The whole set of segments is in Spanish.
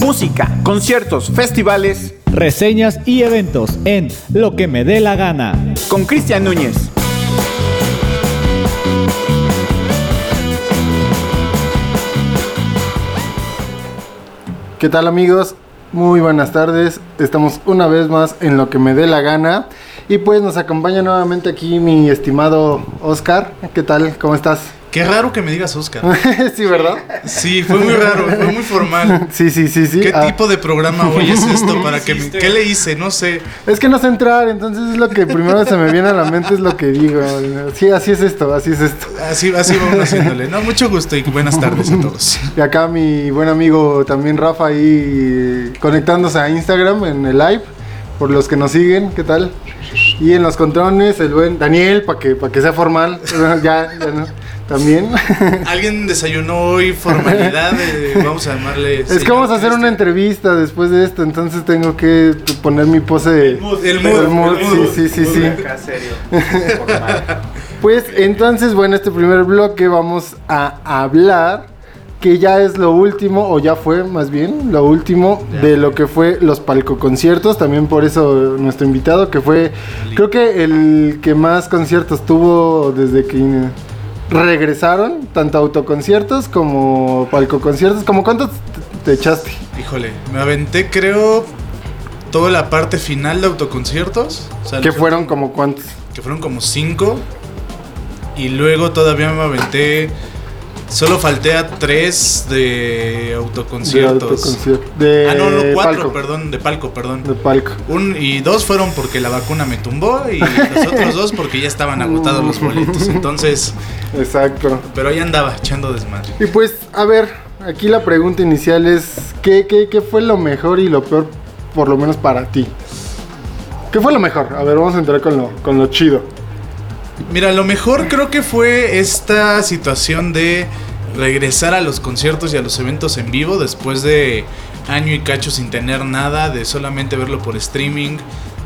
Música, conciertos, festivales. Reseñas y eventos en Lo que me dé la gana. Con Cristian Núñez. ¿Qué tal amigos? Muy buenas tardes. Estamos una vez más en Lo que me dé la gana. Y pues nos acompaña nuevamente aquí mi estimado Oscar. ¿Qué tal? ¿Cómo estás? Qué raro que me digas Oscar. sí, ¿verdad? Sí, fue muy raro, fue muy formal. Sí, sí, sí, sí. ¿Qué Ah, tipo de programa hoy es esto? Para que me- ¿Qué le hice? No sé. Es que no sé entrar, entonces es lo que primero se me viene a la mente, es lo que digo. Sí, así es esto, así es esto. Así, así vamos haciéndole. No, mucho gusto y buenas tardes a todos. Y acá mi buen amigo también Rafa ahí conectándose a Instagram en el live. Por los que nos siguen, ¿qué tal? Y en los controles, el buen Daniel, para que, para que sea formal. ya, ya no. También. Alguien desayunó hoy formalidad. de- vamos a llamarle. es que vamos a hacer una entrevista después de esto, entonces tengo que poner mi pose. El mood, el el mood, mood, el mood. sí, sí, sí, sí. Pues entonces, bueno, este primer bloque vamos a hablar que ya es lo último, o ya fue más bien, lo último de lo que fue los palcoconciertos. También por eso nuestro invitado, que fue, creo que el que más conciertos tuvo desde que regresaron, tanto autoconciertos como palcoconciertos. ¿Como cuántos te- te echaste? Híjole, me aventé, creo, toda la parte final de autoconciertos. O sea, Que los fueron como cuántos. que fueron como cinco. Y luego todavía me aventé. Solo falté a tres de De autoconciertos. autoconcierto. De ah, no, no, cuatro, palco. perdón, de palco, perdón. De palco. Un, y dos fueron porque la vacuna me tumbó y los otros dos porque ya estaban agotados los boletos. Entonces, Exacto. pero ahí andaba echando desmadre. Y pues, a ver, aquí la pregunta inicial es, ¿qué, qué, qué fue lo mejor y lo peor, por lo menos para ti? ¿Qué fue lo mejor? A ver, vamos a entrar con lo, con lo chido. Mira, lo mejor creo que fue esta situación de regresar a los conciertos y a los eventos en vivo después de año y cacho sin tener nada, de solamente verlo por streaming,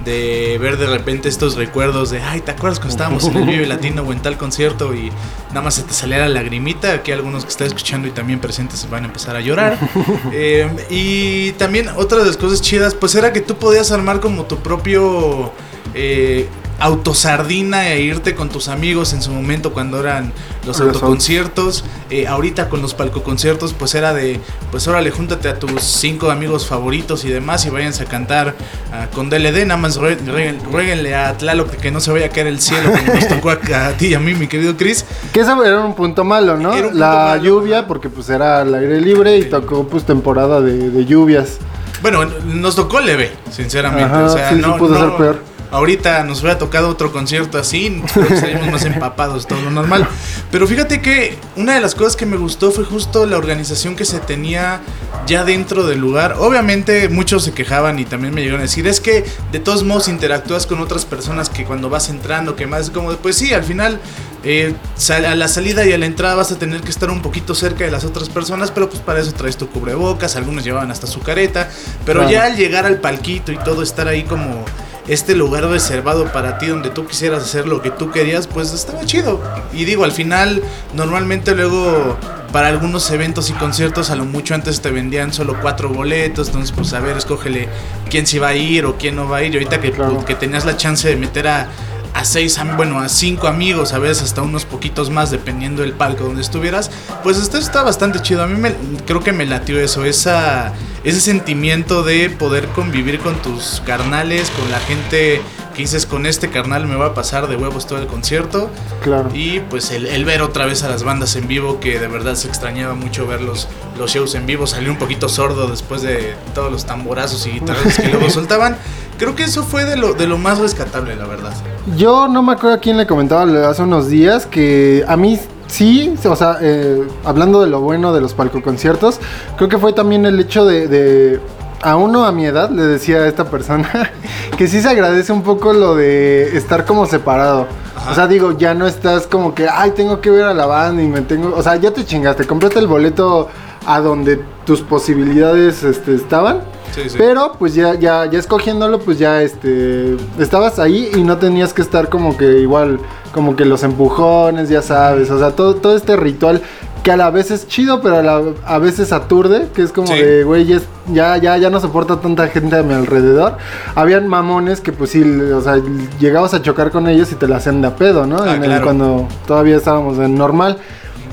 de ver de repente estos recuerdos de, ay, ¿te acuerdas cuando estábamos en el Vive Latino o en tal concierto y nada más se te salía la lagrimita? Aquí algunos que están escuchando y también presentes se van a empezar a llorar. Eh, y también otra de las cosas chidas, pues era que tú podías armar como tu propio... eh, autosardina e irte con tus amigos en su momento cuando eran los autoconciertos. Eh, ahorita con los palcoconciertos, pues era de, pues órale, júntate a tus cinco amigos favoritos y demás y váyanse a cantar ah, con DLD. Nada más rue- rue- ruéguenle a Tlaloc que no se vaya a caer el cielo como nos tocó a, a ti y a mí, mi querido Chris. Que eso era un punto malo, ¿no? Punto la malo, lluvia, porque pues era al aire libre y tocó pues temporada de, de lluvias. Bueno, nos tocó leve, sinceramente. Ajá, o sea, sí, sí no, pudo no- ser peor. Ahorita nos hubiera tocado otro concierto así, estaríamos más empapados, todo lo normal. Pero fíjate que una de las cosas que me gustó fue justo la organización que se tenía ya dentro del lugar. Obviamente muchos se quejaban y también me llegaron a decir, es que de todos modos interactúas con otras personas que cuando vas entrando, que más como, pues sí, al final eh, a la salida y a la entrada vas a tener que estar un poquito cerca de las otras personas, pero pues para eso traes tu cubrebocas, algunos llevaban hasta su careta, pero Claro. ya al llegar al palquito y todo, estar ahí como este lugar reservado para ti donde tú quisieras hacer lo que tú querías, pues estaba chido. Y digo, al final, normalmente luego para algunos eventos y conciertos, a lo mucho antes te vendían solo cuatro boletos, entonces pues a ver, escógele quién sí va a ir o quién no va a ir. Y ahorita que, Claro. que tenías la chance de meter a, a seis, bueno, a cinco amigos, a veces hasta unos poquitos más, dependiendo del palco donde estuvieras, pues esto está bastante chido. A mí me, creo que me latió eso, esa, ese sentimiento de poder convivir con tus carnales, con la gente que dices, con este carnal me va a pasar de huevos todo el concierto. Claro. Y pues el, el ver otra vez a las bandas en vivo, que de verdad se extrañaba mucho ver los, los shows en vivo, salir un poquito sordo después de todos los tamborazos y guitarras que luego soltaban. Creo que eso fue de lo, de lo más rescatable, la verdad. Yo no me acuerdo a quién le comentaba hace unos días que a mí sí, o sea, eh, hablando de lo bueno de los palcoconciertos, creo que fue también el hecho de, de- a uno a mi edad le decía a esta persona que sí se agradece un poco lo de estar como separado. O sea, digo, ya no estás como que, ay, tengo que ver a la banda y me tengo, o sea, ya te chingaste, compraste el boleto a donde tus posibilidades este, estaban. Sí, sí. Pero pues ya, ya, ya escogiéndolo, pues ya este estabas ahí y no tenías que estar como que igual, como que los empujones, ya sabes, o sea, todo, todo este ritual que a la vez es chido, pero a, la- a veces aturde, que es como Sí. de, güey, ya, ya, ya, no soporta tanta gente a mi alrededor. Habían mamones que pues sí, o sea, llegabas a chocar con ellos y te la hacían de a pedo, ¿no? Ah, En el- cuando todavía estábamos en normal.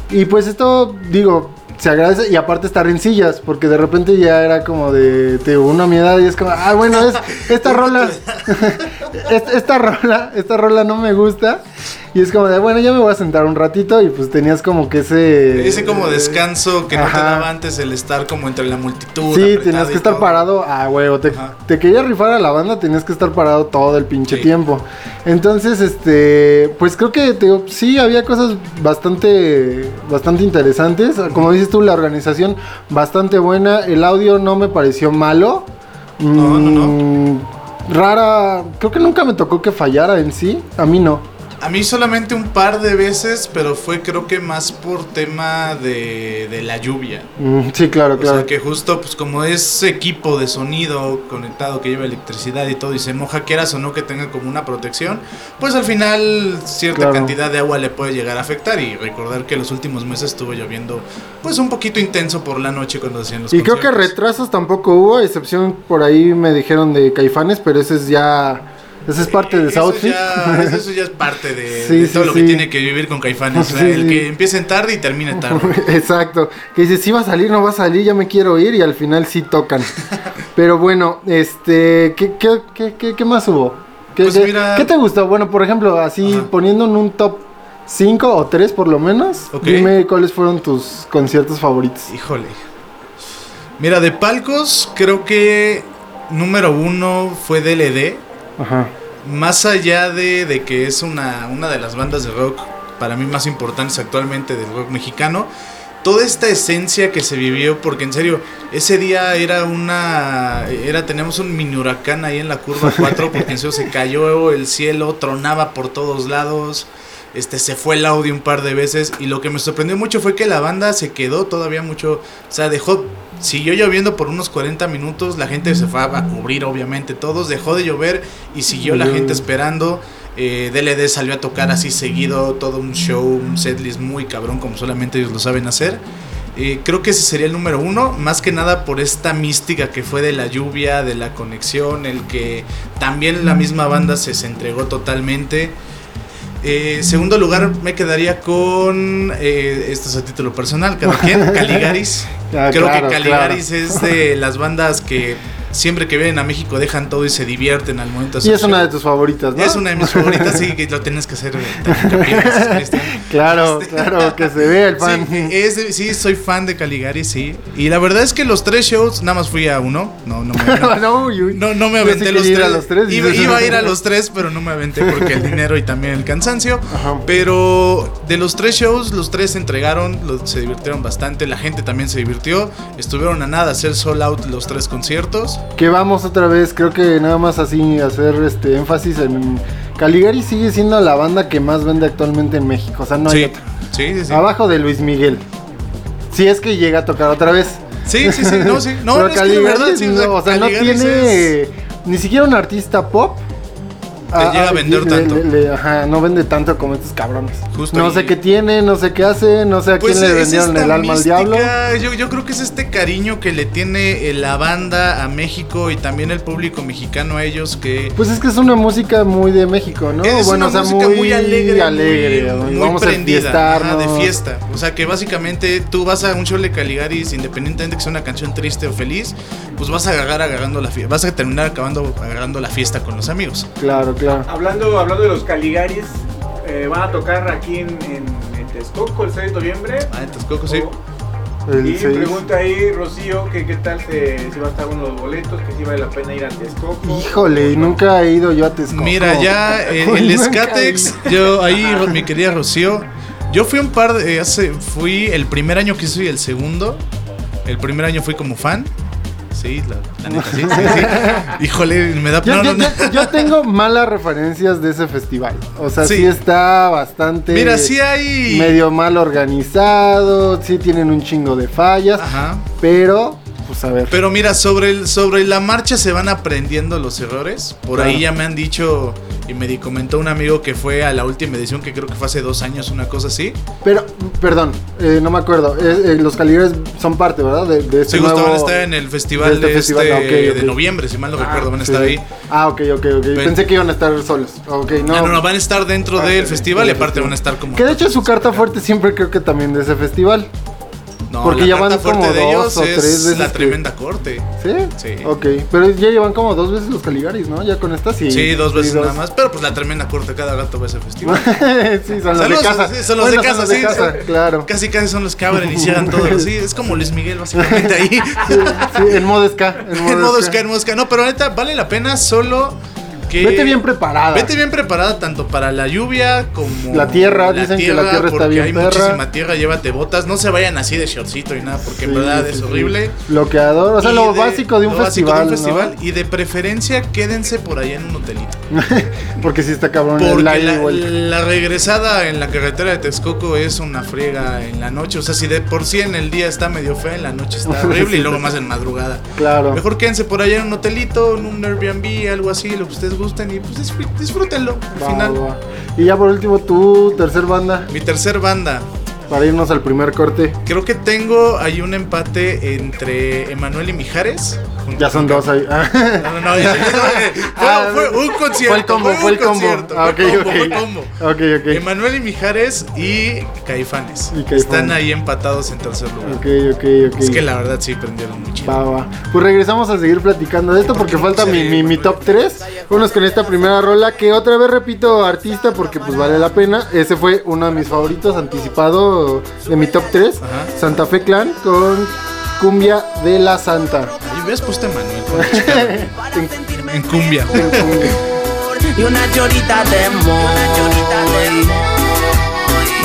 Y pues esto, digo, se agradece y aparte estar en sillas, porque de repente ya era como de, te a mi edad y es como, ah, bueno, es, esta rola, esta, esta rola, esta rola no me gusta. Y es como de, bueno, ya me voy a sentar un ratito y pues tenías como que ese... Ese como descanso que no te daba antes el estar como entre la multitud. Sí, tenías que estar todo. parado a huevo. Te, te quería rifar a la banda, tenías que estar parado todo el pinche Sí. tiempo. Entonces, este, pues creo que te digo, sí había cosas bastante, bastante interesantes. Como dices tú, la organización bastante buena. El audio no me pareció malo. No, no, no. Mm, Rara, creo que nunca me tocó que fallara en sí. A mí no. A mí solamente un par de veces, pero fue creo que más por tema de, de la lluvia. Mm, sí, claro, O claro. sea que justo pues como es equipo de sonido conectado que lleva electricidad y todo y se moja quieras o no que tenga como una protección, pues al final cierta Claro. cantidad de agua le puede llegar a afectar y recordar que los últimos meses estuvo lloviendo pues un poquito intenso por la noche cuando hacían los Y creo que conciertos. retrasos tampoco hubo, a excepción por ahí me dijeron de Caifanes, pero ese es ya. Ese es parte de eso Southfield. ya, eso ya es parte de, Sí, de sí, todo lo que sí. tiene que vivir con Caifanes. o sea, Sí, el sí. que empiecen tarde y termine tarde. Exacto. Que dice, si va a salir, no va a salir, ya me quiero ir y al final sí tocan. Pero bueno, este, ¿qué, qué, qué, qué- qué más hubo? ¿Qué, Pues qué- mira- qué te gustó? Bueno, por ejemplo, así Ajá. poniendo en un top 5 o 3 por lo menos, dime cuáles fueron tus conciertos favoritos. Híjole. Mira, de palcos, creo que número uno fue DLD. Ajá. Más allá de, de que es una, una de las bandas de rock para mí más importantes actualmente del rock mexicano, toda esta esencia que se vivió, porque en serio, ese día era una. era Tenemos un mini huracán ahí en la curva 4, porque en serio se cayó el cielo, tronaba por todos lados. Este, se fue el audio un par de veces y lo que me sorprendió mucho fue que la banda se quedó todavía mucho, o sea, dejó, siguió lloviendo por unos 40 minutos, la gente se fue a cubrir obviamente todos, dejó de llover y siguió la gente esperando. Eh, DLD salió a tocar así seguido, todo un show, un setlist muy cabrón como solamente ellos lo saben hacer. Eh, creo que ese sería el número uno, más que nada por esta mística que fue de la lluvia, de la conexión, el que también la misma banda se, se entregó totalmente. Eh, segundo lugar me quedaría con, eh, esto es a título personal, cada quien, Caligaris. Ah, Creo claro, que Caligaris es de las bandas que siempre que vienen a México dejan todo y se divierten al momento de Y es una de tus favoritas, ¿no? Es una de mis favoritas, sí, que lo tienes que hacer. eh, gracias, Cristian. Claro, claro, que se vea el fan. Sí, es de- sí, soy fan de Caligari, sí. Y la verdad es que los tres shows, nada más fui a uno. No, no me, no, no, no, no me aventé los tres. a los tres, Iba, a ir a los tres, pero no me aventé porque el dinero y también el cansancio. Ajá. Pero de los tres shows, los tres se entregaron, los- se divirtieron bastante. La gente también se divirtió. Estuvieron a nada hacer sold out los tres conciertos. Que vamos otra vez, creo que nada más así hacer este énfasis en Caligari sigue siendo la banda que más vende actualmente en México, o sea, no hay sí, otra. sí, sí, sí. Abajo de Luis Miguel. Si es que llega a tocar otra vez. Sí, sí, sí, no, sí. No, Pero es que de Caligaris verdad, sí, no, o sea, no Caligaris tiene es- ni siquiera un artista pop. Llega a vender le- tanto. le- le- ajá, no vende tanto como estos cabrones. Justo no y- sé qué tiene, no sé qué hace, no sé a Pues quién le es vendieron el alma al diablo. Yo, yo creo que es este cariño que le tiene eh, la banda a México y también el público mexicano a ellos que Pues es que es una música muy de México, ¿no? es bueno, una o sea, música muy, alegre, alegre, muy, vamos a prendida, ajá, de fiesta. O sea que básicamente tú vas a un show de Caligaris, independientemente que sea una canción triste o feliz, pues vas a agarrar agarrando la fiesta, vas a terminar acabando agarrando la fiesta con los amigos. Claro, claro. Hablando, hablando de los Caligaris, eh, van a tocar aquí en, en, en Texcoco el 6 de noviembre. Ah, en Texcoco, sí. El y pregunta ahí, Rocío, que qué tal se- si va a estar uno de los boletos, que si vale la pena ir a Texcoco. Híjole, nunca he ido yo a Texcoco. Mira, ya eh, el, Skatex, he yo ahí, mi querida Rocío, yo fui un par de, eh, hace, fui el primer año que soy el segundo, el primer año fui como fan, sí, la, la neta, sí, sí, sí. Híjole, me da, Yo, no, yo- no, no. yo- yo tengo malas referencias de ese festival. O sea, sí, Sí. está bastante. Mira, sí hay, Medio mal organizado. Sí tienen un chingo de fallas. ajá, Pero, pues a ver. pero mira, sobre, el, sobre la marcha se van aprendiendo los errores, por Claro. ahí ya me han dicho Y me comentó un amigo que fue a la última edición, que creo que fue hace dos años, una cosa así. Pero, perdón, eh, no me acuerdo. Eh, eh, los Caligaris son parte, ¿verdad? De, de este Sí, justo nuevo- van a estar en el festival de este de, festival, este- ah, de noviembre, si mal no recuerdo, van a Sí. estar ahí. Ah, ok, ok, ok. Pensé que iban a estar solos. Ok, no. No, no, no, van a estar dentro Parte del de- festival y aparte van a estar como... Que de hecho su carta fuerte siempre creo que también de ese festival. No, porque ya van como de dos ellos o es tres veces la que- tremenda corte. ¿Sí? Sí. Ok, pero ya llevan como dos veces los Caligaris, ¿no? Ya con estas sí. Sí, dos veces nada más. Pero pues la tremenda corte, cada gato va a ese festival. sí, son los de casa. sí, son los de casa, son sí. casa, claro. Casi casi son los que abren y cierran todo. Sí, es como Luis Miguel básicamente ahí. Sí, sí, en modo ska. En modo, ska, en modo ska. No, pero neta, vale la pena solo que... Vete bien preparada. Vete bien preparada tanto para la lluvia como La tierra, dicen que la tierra está porque bien hay perra. muchísima tierra, llévate botas, no se vayan así de shortcito y nada, porque en verdad sí, es horrible. Bloqueador, o sea, Y lo básico de un lo básico festival. de un festival, ¿no? y de preferencia quédense por allá en un hotelito. Porque sí está cabrón Porque la, la regresada en la carretera de Texcoco es una friega en la noche. O sea, si de por sí en el día está medio fea, en la noche está horrible y luego más en madrugada. Claro. Mejor quédense por allá en un hotelito, en un Airbnb, algo así, lo que ustedes gusten y pues disfr- disfrútenlo al Va, final. va. Y ya por último, tu tercer banda, Mi tercer banda. para irnos al primer corte. Creo que tengo ahí un empate entre Emanuel y Mijares. Ya son dos ahí. No, no, no, ya- fue, Ah, fue un concierto. Fue el combo, fue el combo. Ah, fue ok, combo, ok. fue combo. Ok, ok. Emanuel y Mijares y Caifanes. Y Caifanes. Están ahí empatados en tercer lugar. Ok, ok, ok. Es que la verdad sí prendieron mucho. Va, va. Pues regresamos a seguir platicando de esto porque falta mi, mi, mi top 3. Unos con esta primera rola que otra vez repito artista porque pues vale la pena. Ese fue uno de mis favoritos anticipado de mi top 3. Ajá. Santa Fe Clan con Cumbia de la Santa. Ahí hubieras puesto a Emanuel con la chica en cumbia. y una llorita de amor.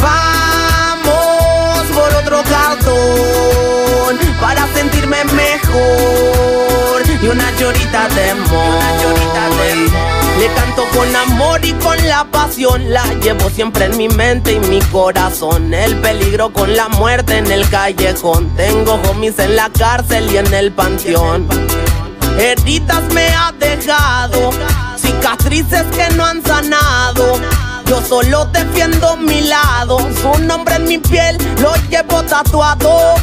Vamos por otro cartón para sentirme mejor. Y una llorita de amor. Le canto con amor y con la pasión. La llevo siempre en mi mente y mi corazón. El peligro con la muerte en el callejón. Tengo homies en la cárcel y en el panteón. Heridas me ha dejado, cicatrices que no han sanado. Yo solo defiendo mi lado, su nombre en mi piel lo llevo tatuado.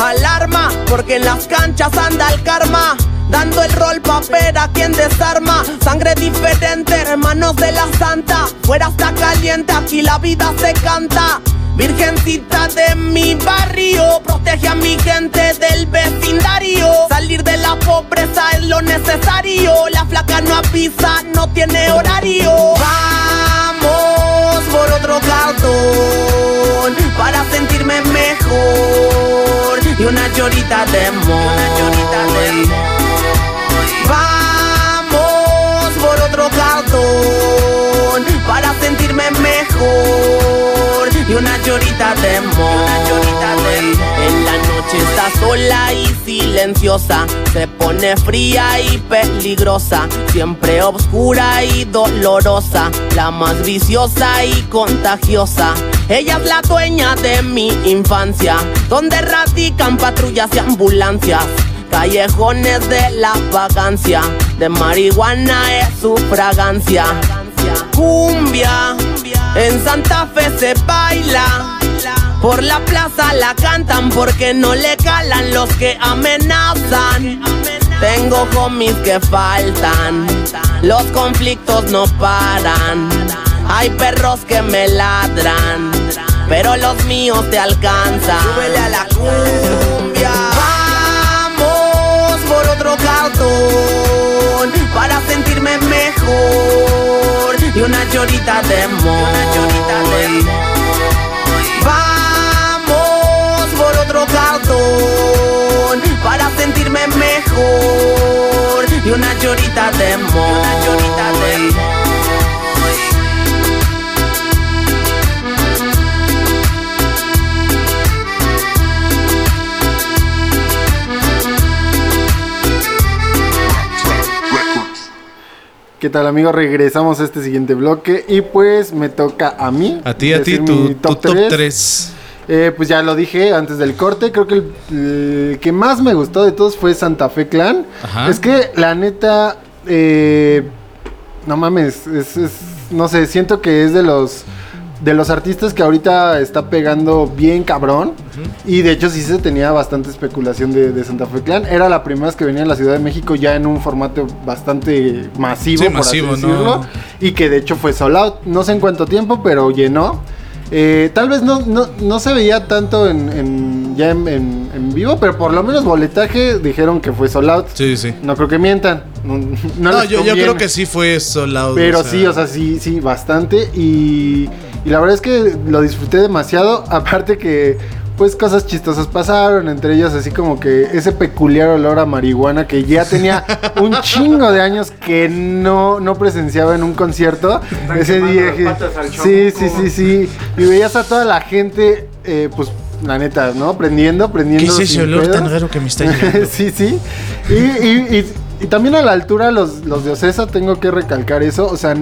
Alarma, porque en las canchas anda el karma. Dando el rol pa' ver a quien desarma. Sangre diferente, hermanos de la santa. Fuera está caliente, aquí la vida se canta. Virgencita de mi barrio, protege a mi gente del vecindario. Salir de la pobreza es lo necesario. La flaca no avisa, no tiene horario. Vamos por otro cartón para sentirme mejor. Y una llorita de amor. Vamos para sentirme mejor. Y una llorita de amor. En la noche está sola y silenciosa. Se pone fría y peligrosa. Siempre oscura y dolorosa. La más viciosa y contagiosa. Ella es la dueña de mi infancia. Donde radican patrullas y ambulancias. Callejones de la vagancia. De marihuana es su fragancia. Cumbia. En Santa Fe se baila. Por la plaza la cantan porque no le calan los que amenazan. Tengo homies que faltan, los conflictos no paran. Hay perros que me ladran, pero los míos te alcanzan. Súbele a la cumbia. Para sentirme mejor y una llorita de amor. Vamos por otro cartón para sentirme mejor y una llorita de amor. ¿Qué tal amigos? Regresamos a este siguiente bloque y pues me toca a mí. A ti, a ti, tu, top tres. 3. Eh, pues ya lo dije antes del corte, creo que el, el que más me gustó de todos fue Santa Fe Clan. Ajá. Es que la neta, eh, no mames, es, es- no sé, siento que es de los de los artistas que ahorita está pegando bien cabrón. Y de hecho sí se tenía bastante especulación de, de Santa Fe Clan. Era la primera vez que venía a la Ciudad de México ya en un formato bastante masivo, Sí, por masivo, así ¿no? decirlo. Y que de hecho fue sold out. No sé en cuánto tiempo, pero llenó. Eh, tal vez no, no, no se veía tanto en, en- ya en, en- en vivo, pero por lo menos boletaje dijeron que fue sold out. Sí, sí. No creo que mientan. No, no No, yo, yo creo que sí fue solado. Pero sí, o sea, sí, sí, bastante. Y, y la verdad es que lo disfruté demasiado. Aparte que, pues, cosas chistosas pasaron. Entre ellas, así como que ese peculiar olor a marihuana que ya tenía un chingo de años que no, no presenciaba en un concierto. Están ese día. las que- patas al sí, sí, sí, sí. Y veías a toda la gente, eh, pues, la neta, ¿no? Prendiendo, prendiendo. ¿Qué es ese olor pedos. tan raro que me está llegando? sí, sí. Y, y- y- y también a la altura los, los de Ocesa, tengo que recalcar eso. O sea,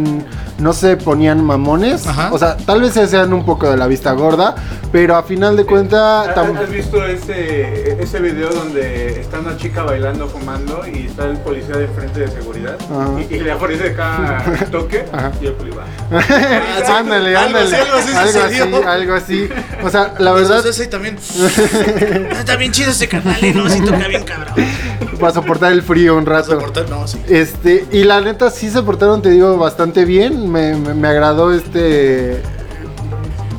no se ponían mamones. Ajá. O sea, tal vez se hacían un poco de la vista gorda. Pero a final de cuentas... ¿Has has visto ese, ese video donde está una chica bailando, fumando y está el policía de frente de seguridad? Y, y le aparece cada toque Ajá. y el policía sí. ándale, Algo ándale. así, algo así algo así, algo así. O sea, la verdad, ese también. Está bien chido ese carnal, ¿eh? no, sí toca bien cabrón. para soportar el frío un rato. Soportar, no, sí. Este, y la neta sí se portaron, te digo, bastante bien. Me, me- me agradó este.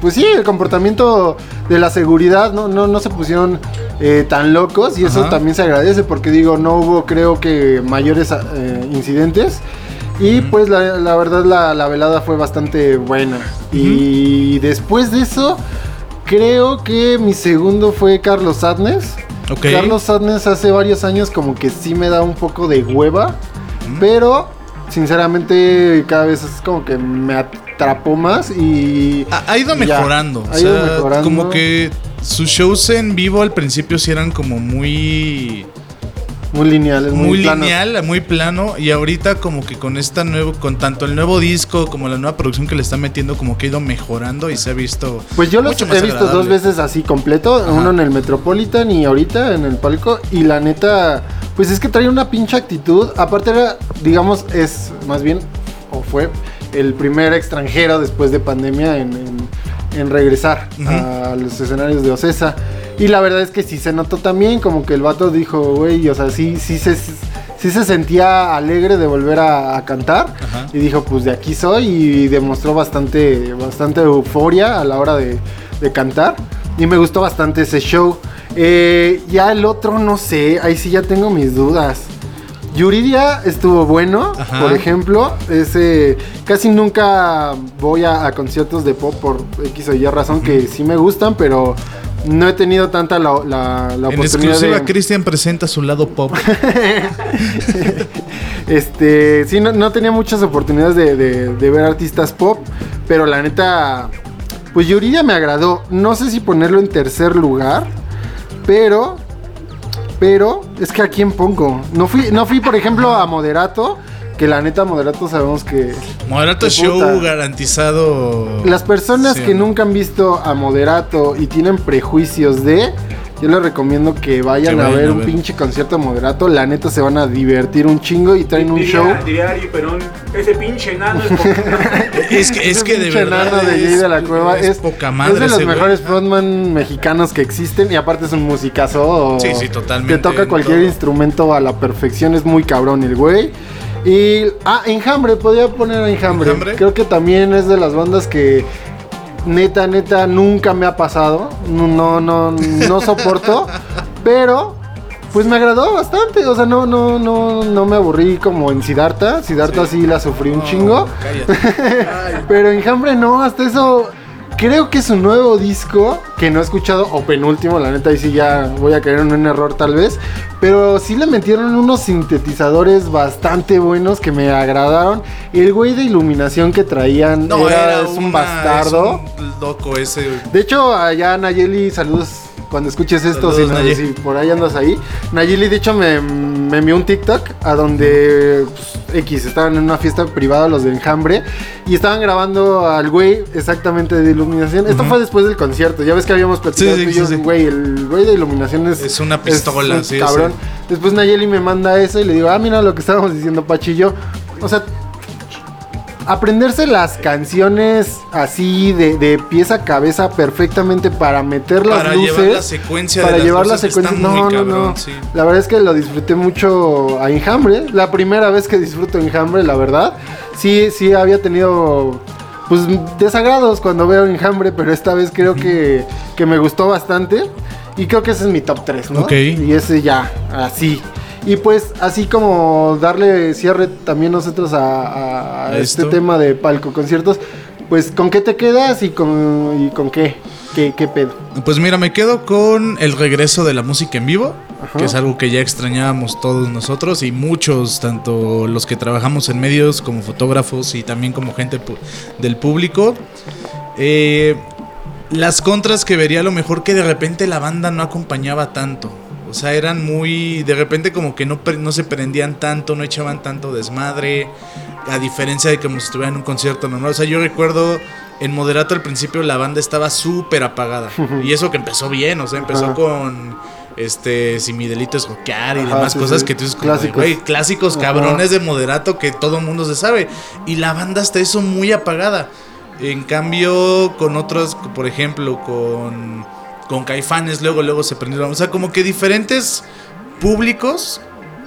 Pues sí, el comportamiento de la seguridad, no, no, no se pusieron eh, tan locos y eso Ajá. también se agradece porque digo, no hubo creo que mayores eh, incidentes. Y pues la, la verdad la, la velada fue bastante buena. Y después de eso, creo que mi segundo fue Carlos Sadness. Ok. Carlos Sadness hace varios años como que sí me da un poco de hueva. Pero sinceramente cada vez es como que me atrapó más y... Ha, ha ido Ya, mejorando. ha o ido sea, mejorando. Como que sus shows en vivo al principio sí eran como muy. Muy lineal, es muy, Muy, plano. lineal, muy plano. Y ahorita, como que con esta nuevo. Con tanto el nuevo disco como la nueva producción que le está metiendo, como que ha ido mejorando y se ha visto. Pues yo mucho he visto dos veces así completo, Ajá. uno en el Metropolitan y ahorita en el palco y la neta, pues es que trae una pinche actitud, aparte era, digamos, es más bien, o fue el primer extranjero después de pandemia en, en- en regresar a los escenarios de Ocesa. Y la verdad es que sí se notó también, como que el vato dijo, güey, o sea, sí, sí se... Sí se sentía alegre de volver a, a cantar Ajá. y dijo, pues de aquí soy y demostró bastante, bastante euforia a la hora de, de cantar y me gustó bastante ese show. Eh, ya el otro, no sé, ahí sí ya tengo mis dudas. Yuridia estuvo bueno, Ajá. por ejemplo. Ese, casi nunca voy a, a conciertos de pop por X o Y razón que sí me gustan, pero no he tenido tanta la, la, la En oportunidad exclusiva, de... Cristian presenta su lado pop. Este, sí, no, no tenía muchas oportunidades de, de- de ver artistas pop, pero la neta, pues Yuridia me agradó. No sé si ponerlo en tercer lugar, pero, pero, es que a quién pongo. No fui, no fui, por ejemplo, a Moderato, que la neta Moderato sabemos que Moderato show puta. garantizado. las personas Sí, que ¿no? nunca han visto a Moderato y tienen prejuicios de, yo les recomiendo que vayan, Que a ver a un pinche concierto de Moderato. La neta se van a divertir un chingo y traen un diría, show. Diría Ari Perón, ese pinche enano es poca Es que, es Ese que de verdad. enano de Jay es, de la Cueva es, poca es madre. de los ese güey. mejores frontman mexicanos que existen y aparte es un musicazo. Sí, sí, totalmente, Que toca cualquier todo. instrumento a la perfección, es muy cabrón el güey. Y ah, Enjambre, podía poner Enjambre. ¿Enjambre? Creo que también es de las bandas que neta, neta nunca me ha pasado. No, no, no, no soporto, pero pues me agradó bastante, o sea, no, no, no, no me aburrí como en Siddhartha. Siddhartha sí, la sufrí un chingo. Pero Enjambre no, hasta eso. Creo que su nuevo disco, que no he escuchado, o penúltimo, la neta, ahí sí ya voy a caer en un error tal vez. Pero sí le metieron unos sintetizadores bastante buenos que me agradaron. El güey de iluminación que traían No, era, era es un una- bastardo. es un loco ese. De hecho, allá Nayeli, saludos cuando escuches esto, Saludos, si, no- Naye. si por ahí andas ahí. Nayeli, de hecho, me, me envió un TikTok a donde pues, X estaban en una fiesta privada los de Enjambre y estaban grabando al güey exactamente de iluminación. Esto fue después del concierto, ya ves que habíamos platicado Sí, sí, tú y yo, güey, el güey de iluminación es... Es una pistola, un sí, Cabrón. Después Nayeli me manda eso y le digo, ah, mira lo que estábamos diciendo Pachi y yo. O sea, aprenderse las canciones así de, de pieza a cabeza perfectamente para meter las Para luces. llevar la secuencia de para las llevar la secuencia. No, no, cabrón, no. sí. La verdad es que lo disfruté mucho a Enjambre. La primera vez que disfruto Enjambre, la verdad. Sí, sí había tenido pues desagrados cuando veo Enjambre, pero esta vez creo que, que me gustó bastante. Y creo que ese es mi top 3, ¿no? Ok. Y ese ya, así. Y pues así como darle cierre también nosotros a, a este tema de palco conciertos, pues ¿con qué te quedas y con, y con qué? ¿Qué, qué pedo? Pues mira, me quedo con el regreso de la música en vivo, Ajá. que es algo que ya extrañábamos todos nosotros y muchos, tanto los que trabajamos en medios como fotógrafos y también como gente del público. Eh, las contras que vería a lo mejor que de repente la banda no acompañaba tanto. O sea, eran muy. De repente, como que no, no se prendían tanto, no echaban tanto desmadre. A diferencia de como si estuvieran en un concierto normal. O sea, yo recuerdo en Moderato al principio la banda estaba súper apagada. y eso que empezó bien, o sea, empezó Ajá. con. Este, si mi delito es rockear y Ajá, demás sí, cosas sí. que tú dices, Clásicos. clásicos Ajá. cabrones de moderato que todo mundo se sabe. Y la banda hasta eso muy apagada. En cambio, con otros, por ejemplo, con, con Caifanes, luego, luego se prendieron. O sea, como que diferentes públicos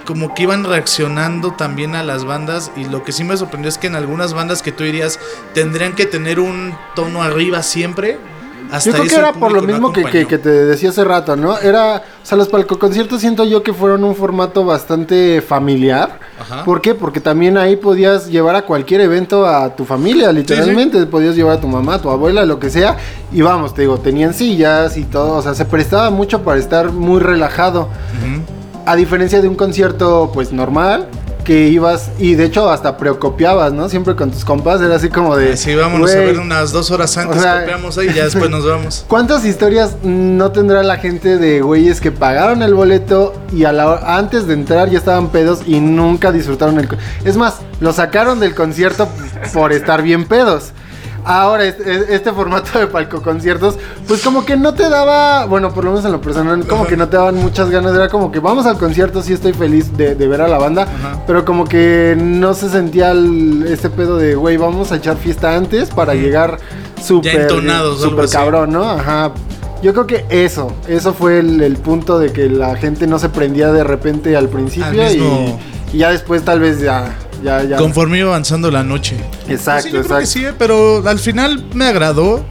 como que iban reaccionando también a las bandas y lo que sí me sorprendió es que en algunas bandas que tú dirías tendrían que tener un tono arriba siempre. Hasta Yo creo que era por lo no mismo que, que, te decía hace rato, ¿no? Era, o sea, los palcoconciertos siento yo que fueron un formato bastante familiar. Ajá. ¿Por qué? Porque también ahí podías llevar a cualquier evento a tu familia, literalmente. Podías llevar a tu mamá, a tu abuela, lo que sea. Y vamos, te digo, tenían sillas y todo. O sea, se prestaba mucho para estar muy relajado. A diferencia de un concierto, pues normal, que ibas y de hecho hasta preocupiabas, ¿no? Siempre con tus compas, era así como de. Sí, vámonos a "Güey, ver unas dos horas antes, o sea- copiamos ahí y ya después nos vamos. ¿Cuántas historias no tendrá la gente de güeyes que pagaron el boleto y a la hora- antes de entrar ya estaban pedos y nunca disfrutaron el... Es más, lo sacaron del concierto por estar bien pedos. Ahora, este, este formato de palco conciertos, pues como que no te daba, bueno, por lo menos en lo personal, como que no te daban muchas ganas. Era como que vamos al concierto, sí estoy feliz de, de ver a la banda, Ajá. pero como que no se sentía el- este pedo de, güey, vamos a echar fiesta antes para llegar súper así. cabrón, ¿no? Ajá. Yo creo que eso, eso fue el, el punto de que la gente no se prendía de repente al principio Al mismo- y, y ya después tal vez ya, ya, ya. Conforme iba avanzando la noche. Exacto, Sí, yo creo exacto. que sí, eh, pero al final me agradó.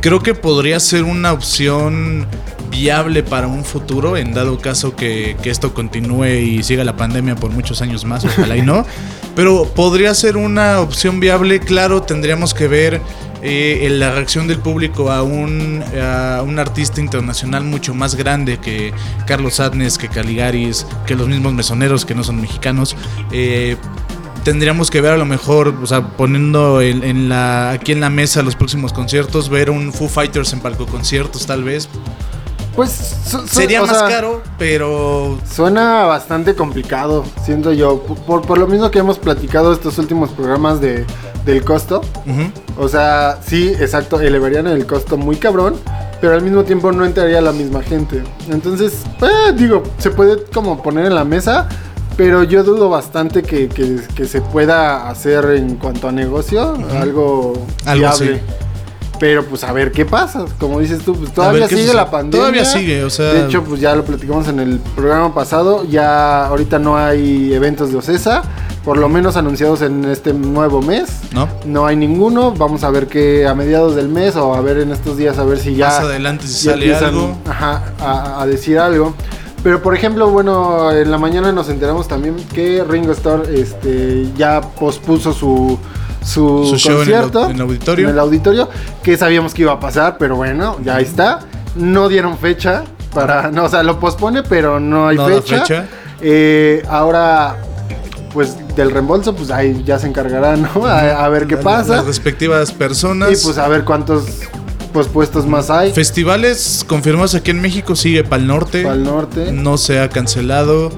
Creo que podría ser una opción viable para un futuro, en dado caso que, que esto continúe y siga la pandemia por muchos años más, ojalá y no. Pero podría ser una opción viable, claro, tendríamos que ver eh, la reacción del público a un, a un artista internacional mucho más grande que Carlos Adnes, que Caligaris, que los mismos mesoneros que no son mexicanos. Eh, tendríamos que ver a lo mejor, o sea, poniendo en, en la, aquí en la mesa los próximos conciertos, ver un Foo Fighters en palco conciertos tal vez. Pues su- su- Sería más sea, caro, pero Suena bastante complicado, siento yo. Por, por lo mismo que hemos platicado estos últimos programas de, del costo. ujú, O sea, sí, exacto, elevarían el costo muy cabrón, pero al mismo tiempo no entraría la misma gente. Entonces, eh, digo, se puede como poner en la mesa, pero yo dudo bastante que, que- que se pueda hacer en cuanto a negocio algo, Algo viable. Pero pues a ver qué pasa, como dices tú, pues todavía sigue sucede. la pandemia. Todavía sigue, o sea- De hecho, pues ya lo platicamos en el programa pasado, ya ahorita no hay eventos de Ocesa, por lo menos anunciados en este nuevo mes. ¿no? No hay ninguno. Vamos a ver que a mediados del mes o a ver en estos días a ver si ya. Más adelante si ya sale empiezan, algo. Ajá, a, a decir algo. Pero por ejemplo, bueno, en la mañana nos enteramos también que Ringo Starr este, ya pospuso su, su, Su show en el au- concierto en el auditorio. en el auditorio, que sabíamos que iba a pasar, pero bueno, ya ahí está. No dieron fecha para, no, o sea, lo pospone, pero no hay No fecha. fecha. Eh, ahora, pues del reembolso, pues ahí ya se encargará, ¿no? A, a ver qué pasa. Las respectivas personas. Y pues a ver cuántos pues puestos más hay. Festivales confirmados aquí en México sigue Pal Norte. Pal Norte. No se ha cancelado.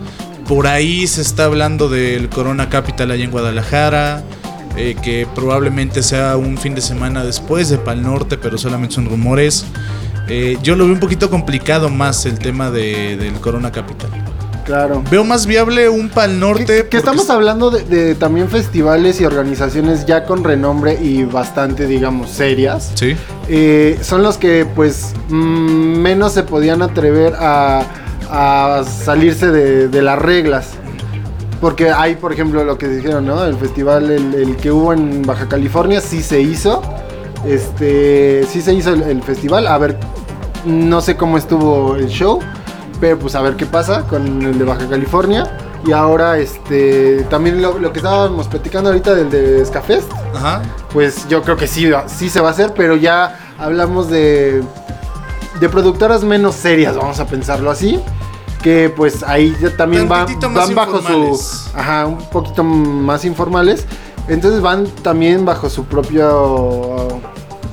Por ahí se está hablando del Corona Capital allá en Guadalajara. eh, que probablemente sea un fin de semana después de Pal Norte, pero solamente son rumores. Eh, yo lo veo un poquito complicado más el tema de- del Corona Capital. Claro. Veo más viable un Pal Norte. Que, estamos hablando de, de también festivales y organizaciones ya con renombre y bastante, digamos, serias. Sí. eh, son los que pues mm, menos se podían atrever a, a salirse de, de las reglas. Porque hay, por ejemplo, lo que dijeron, ¿no? El festival, el, el que hubo en Baja California, sí se hizo. Este, sí se hizo el, el festival. A ver, no sé cómo estuvo el show, pero pues a ver qué pasa con el de Baja California. Y ahora, este, también lo, lo que estábamos platicando ahorita del de Scafest, Ajá. pues yo creo que sí, sí se va a hacer, pero ya hablamos de, de productoras menos serias, vamos a pensarlo así. Que pues ahí ya también van, van bajo informales. su. Ajá, un poquito más informales. Entonces van también bajo su propio.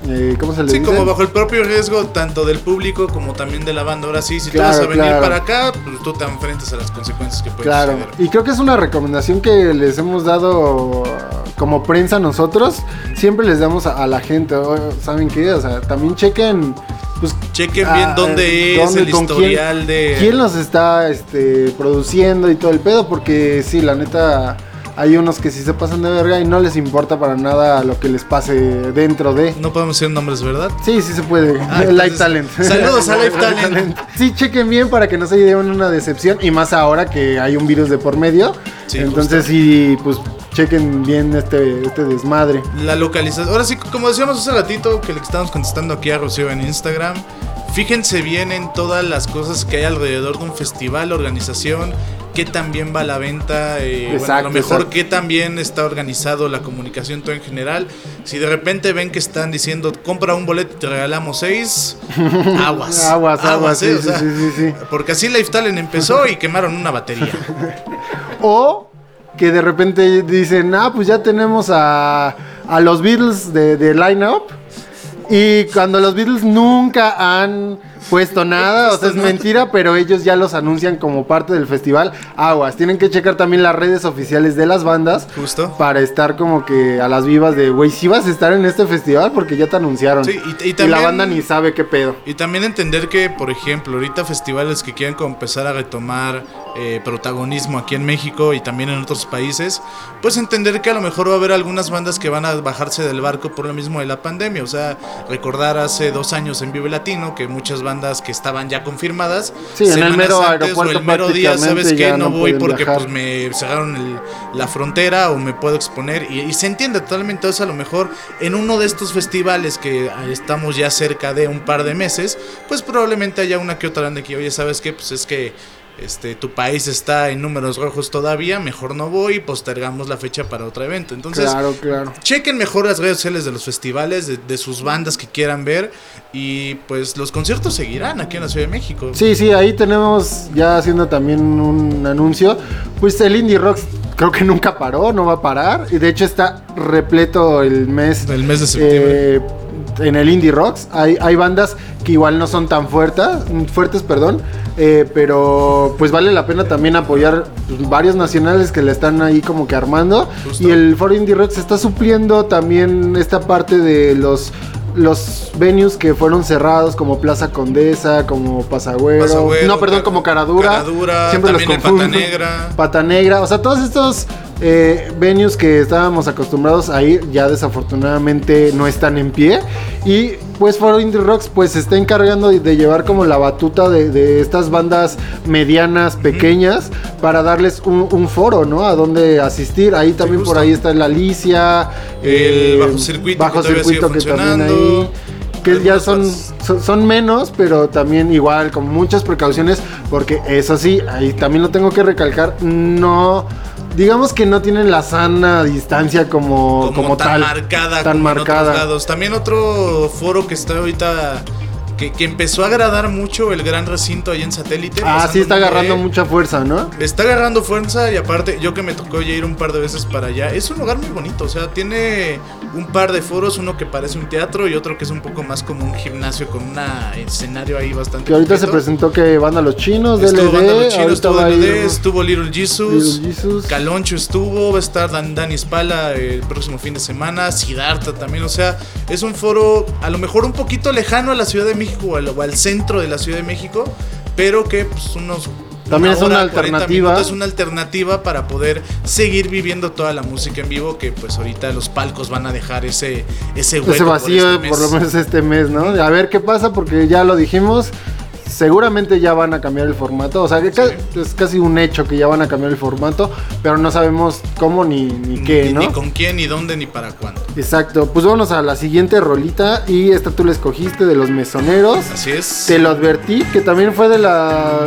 Eh, ¿Cómo se le Sí, dice? como bajo el propio riesgo tanto del público como también de la banda. Ahora sí, si Claro, tú vas a venir claro. para acá, pues tú te enfrentas a las consecuencias que pueden Claro, suceder. y creo que es una recomendación que les hemos dado como prensa nosotros. Siempre les damos a, a la gente, ¿saben qué? O sea, también chequen. Pues, Chequen ah, bien dónde es, el con quién- historial de... quién los está este, produciendo y todo el pedo, porque sí, la neta, hay unos que sí se pasan de verga y no les importa para nada lo que les pase dentro de. No podemos decir nombres, ¿verdad? Sí, sí se puede. Ah, entonces, Talent. saludos a Live Talent. Sí, chequen bien para que no se lleven una decepción. Y más ahora que hay un virus de por medio. Sí, Entonces justo. sí, pues chequen bien este, este desmadre. La localización. Ahora sí, como decíamos hace ratito, que le estábamos contestando aquí a Rocío en Instagram. Fíjense bien en todas las cosas que hay alrededor de un festival, organización, qué tan bien va la venta, eh, bueno, a lo mejor exacto. qué tan bien está organizado la comunicación todo en general. Si de repente ven que están diciendo compra un boleto y te regalamos seis, aguas. Aguas, aguas, sí, eh, o sí, sea, sí, sí, sí. Porque así Life Talent empezó y quemaron una batería. O que de repente dicen, ah, pues ya tenemos a, a los Beatles de, de line-up. Y cuando los Beatles nunca han puesto nada, o sea, es mentira, pero ellos ya los anuncian como parte del festival. Aguas, tienen que checar también las redes oficiales de las bandas Justo. para estar como que a las vivas de, güey, si vas a estar en este festival porque ya te anunciaron. Sí, y- y la también- banda ni sabe qué pedo. Y también entender que, por ejemplo, ahorita festivales que quieran empezar a retomar eh, protagonismo aquí en México y también en otros países, pues entender que a lo mejor va a haber algunas bandas que van a bajarse del barco por lo mismo de la pandemia. O sea, recordar hace dos años en Vive Latino que muchas bandas que estaban ya confirmadas, Sí, en el mero antes aeropuerto o el mero día, ¿sabes qué? No, no voy porque viajar. pues me cerraron el- la frontera o me puedo exponer. Y, y se entiende totalmente. Entonces, a lo mejor en uno de estos festivales que ah, estamos ya cerca de un par de meses, pues probablemente haya una que otra banda que, oye, ¿sabes qué? Pues es que este tu país está en números rojos todavía, mejor no voy y postergamos la fecha para otro evento. Entonces, claro, claro. chequen mejor las redes sociales de los festivales, de, de sus bandas que quieran ver y pues los conciertos seguirán aquí en la Ciudad de México. Sí, sí, ahí tenemos ya haciendo también un anuncio. Pues el Indie Rocks creo que nunca paró, no va a parar. Y de hecho está repleto el mes. El mes de septiembre. eh, en el Indie Rocks hay, hay bandas que igual no son tan fuertes, fuertes, perdón, eh, pero pues vale la pena también apoyar pues, varios nacionales que le están ahí como que armando Justo. y el Foro Indie Rocks está supliendo también esta parte de los los venues que fueron cerrados como Plaza Condesa, como Pasagüero, Pasagüero, no, perdón, como Caradura, Caradura, siempre los confundo. Pata Negra. Pata Negra, o sea, todos estos eh, venues que estábamos acostumbrados a ir ya desafortunadamente no están en pie y pues Foro Indie Rocks pues se está encargando de, de llevar como la batuta de, de estas bandas medianas, pequeñas para darles un, un foro, ¿no? A donde asistir, ahí también por ahí está la Alicia, El bajo circuito bajo que circuito que también ahí que ya son, son menos, pero también igual con muchas precauciones, porque eso sí, ahí también lo tengo que recalcar, no, digamos que no tienen la sana distancia como, como, como, tan tal, marcada tan como en otros marcada. lados. También otro foro que está ahorita que, que empezó a agradar mucho el gran recinto ahí en satélite. Ah, sí está agarrando mucha fuerza, ¿no? Está agarrando fuerza y aparte yo que me tocó ya ir un par de veces para allá, es un lugar muy bonito, o sea, tiene un par de foros, uno que parece un teatro y otro que es un poco más como un gimnasio con un escenario ahí bastante Que ahorita se presentó que van a los chinos, DLD, Estuvo Banda Los Chinos, estuvo ir estuvo Little Jesus, Little Jesus. Caloncho estuvo, va a estar Dan, Dani Spala el próximo fin de semana, Siddhartha también, o sea, es un foro a lo mejor un poquito lejano a la Ciudad de México o al, o al centro de la Ciudad de México, pero que pues, unos También es una 40 alternativa. minutos, Es una alternativa para poder seguir viviendo toda la música en vivo que pues ahorita los palcos van a dejar ese, ese hueco. ese por vacío este por, lo menos este mes, ¿no? A ver qué pasa porque ya lo dijimos. Seguramente ya van a cambiar el formato. O sea, que ca- es casi un hecho que ya van a cambiar el formato. Pero no sabemos cómo ni, ni qué, Ni- ¿no? Ni con quién, ni dónde, ni para cuándo. Exacto. Pues vámonos a la siguiente rolita. Y esta tú la escogiste de los mesoneros. Así es. Te lo advertí que también fue de la.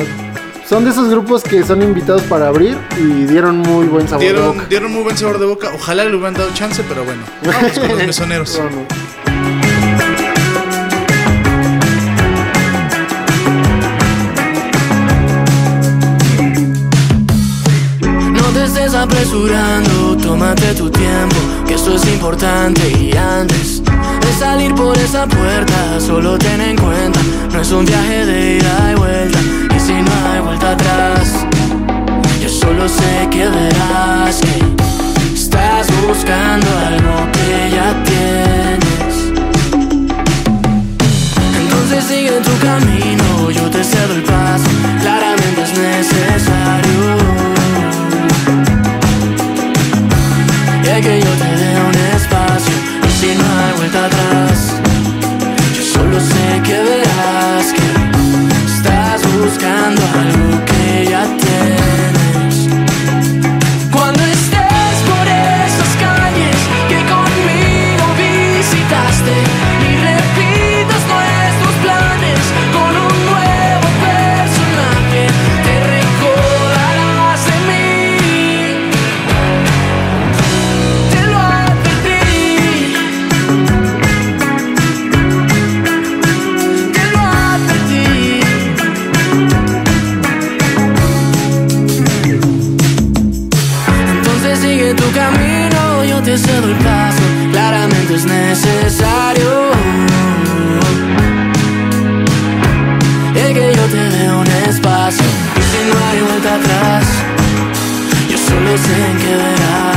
Son de esos grupos que son invitados para abrir y dieron muy buen sabor de boca. Dieron, dieron muy buen sabor de boca. Ojalá le hubieran dado chance, pero bueno. Vamos con los mesoneros. Vamos. Apresurando, tómate tu tiempo, que esto es importante y antes de salir por esa puerta, solo ten en cuenta, no es un viaje de ida y vuelta, y si no hay vuelta atrás, yo solo sé que verás que estás buscando algo que ya tienes. Entonces sigue tu camino, yo te cedo el paso, claramente es necesario. Yo solo sé que verás que estás buscando algo que ya tienes. Sé que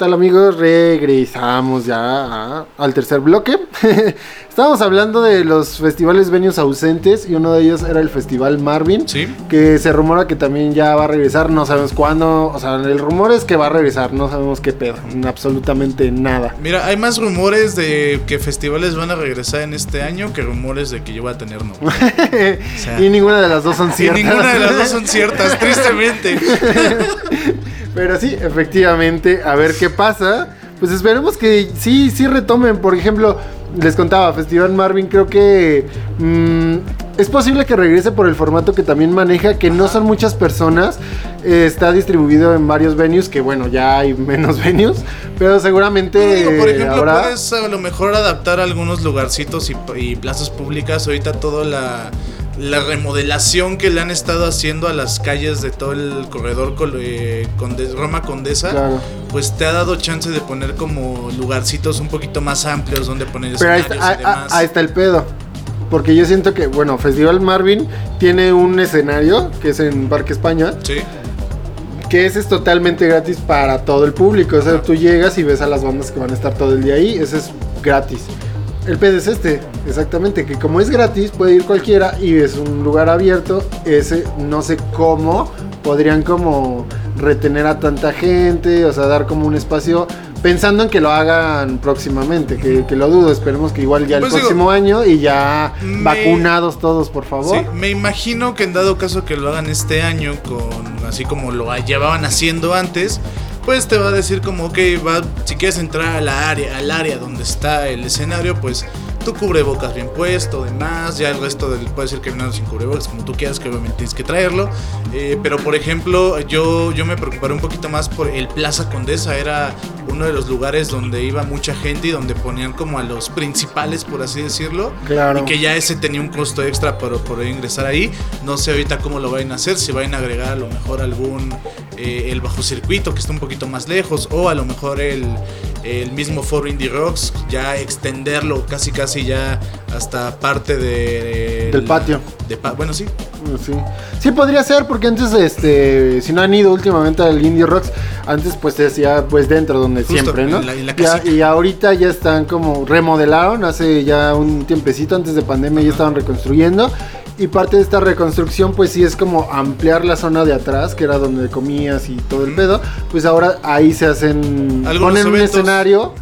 tal amigos? Regresamos ya a- al tercer bloque. Estábamos hablando de los festivales venues ausentes y uno de ellos era el Festival Marvin. Sí. Que se rumora que también ya va a regresar, no sabemos cuándo. O sea, el rumor es que va a regresar, no sabemos qué pedo, absolutamente nada. Mira, hay más rumores de que festivales van a regresar en este año que rumores de que yo voy a tener no. sea, y ninguna de las dos son Y ciertas. ninguna de las dos son ciertas, tristemente. Pero sí, efectivamente, a ver qué pasa. Pues esperemos que sí, sí retomen. Por ejemplo, les contaba, Festival Marvin, creo que mm, es posible que regrese por el formato que también maneja, que no son muchas personas. Eh, está distribuido en varios venues, que bueno, ya hay menos venues. Pero seguramente Digo, por ejemplo, ahora... puedes a lo mejor adaptar algunos lugarcitos y, y plazas públicas. Ahorita toda la, la remodelación que le han estado haciendo a las calles de todo el corredor eh, Conde- Roma Condesa, Claro. pues te ha dado chance de poner como lugarcitos un poquito más amplios donde poner Pero ahí está, y demás. ahí está el pedo. Porque yo siento que, bueno, Festival Marvin tiene un escenario que es en Parque España, Sí. que ese es totalmente gratis para todo el público. O sea, tú llegas y ves a las bandas que van a estar todo el día ahí, ese es gratis. El pedo es este, exactamente, que como es gratis puede ir cualquiera y es un lugar abierto, ese no sé cómo podrían como retener a tanta gente, o sea, dar como un espacio pensando en que lo hagan próximamente, que, que lo dudo, esperemos que igual ya el Pues digo, próximo año y ya me- vacunados todos, por favor. Sí, me imagino que en dado caso que lo hagan este año, con así como lo llevaban haciendo antes, pues te va a decir como, ok, va, si quieres entrar a la área, al área donde está el escenario, pues tu cubrebocas bien puesto, demás, ya el resto del, puede ser que no sin cubrebocas, como tú quieras, que obviamente tienes que traerlo. Eh, pero por ejemplo, yo, yo me preocuparé un poquito más por el Plaza Condesa, era uno de los lugares donde iba mucha gente y donde ponían como a los principales, por así decirlo. Claro. Y que ya ese tenía un costo extra por poder ingresar ahí. No sé ahorita cómo lo vayan a hacer, si vayan a agregar a lo mejor algún eh, el bajo circuito que está un poquito más lejos o a lo mejor el, el mismo foro Indie Rocks, ya extenderlo casi casi ya hasta parte de, Del patio. De bueno, sí. Sí. sí, podría ser, porque antes, este, si no han ido últimamente al Indie Rocks, antes pues se hacía pues dentro donde Justo, siempre, ¿no? en la- en la Ya- y ahorita ya están como remodelaron, hace ya un tiempecito antes de pandemia ya estaban reconstruyendo. Y parte de esta reconstrucción pues sí es como ampliar la zona de atrás, que era donde comías y todo el pedo. Pues ahora ahí se hacen, Algunos ponen un escenario.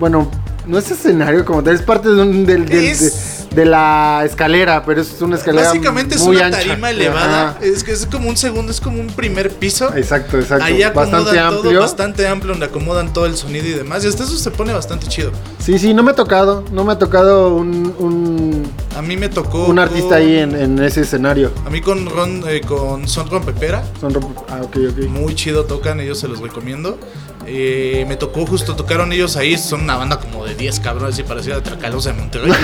Bueno, no es escenario como tal, es parte de, un- del- del- Es- de, de la escalera, pero es una escalera Básicamente es una ancha. tarima elevada. Ajá. Es que es como un segundo, es como un primer piso. Exacto, exacto. Ahí acomodan bastante todo, amplio. bastante amplio, donde acomodan todo el sonido y demás. Y hasta eso se pone bastante chido. Sí, sí, no me ha tocado. No me ha tocado un, un, A mí me tocó. un artista con- ahí en, en ese escenario. A mí con Ron, eh, con Son Rompepera. Son romp- ah, ok, ok. Muy chido tocan, ellos se los recomiendo. Eh, me tocó justo, tocaron ellos ahí. Son una banda como de 10 cabrones, así parecida a Tracalosa de Monterrey.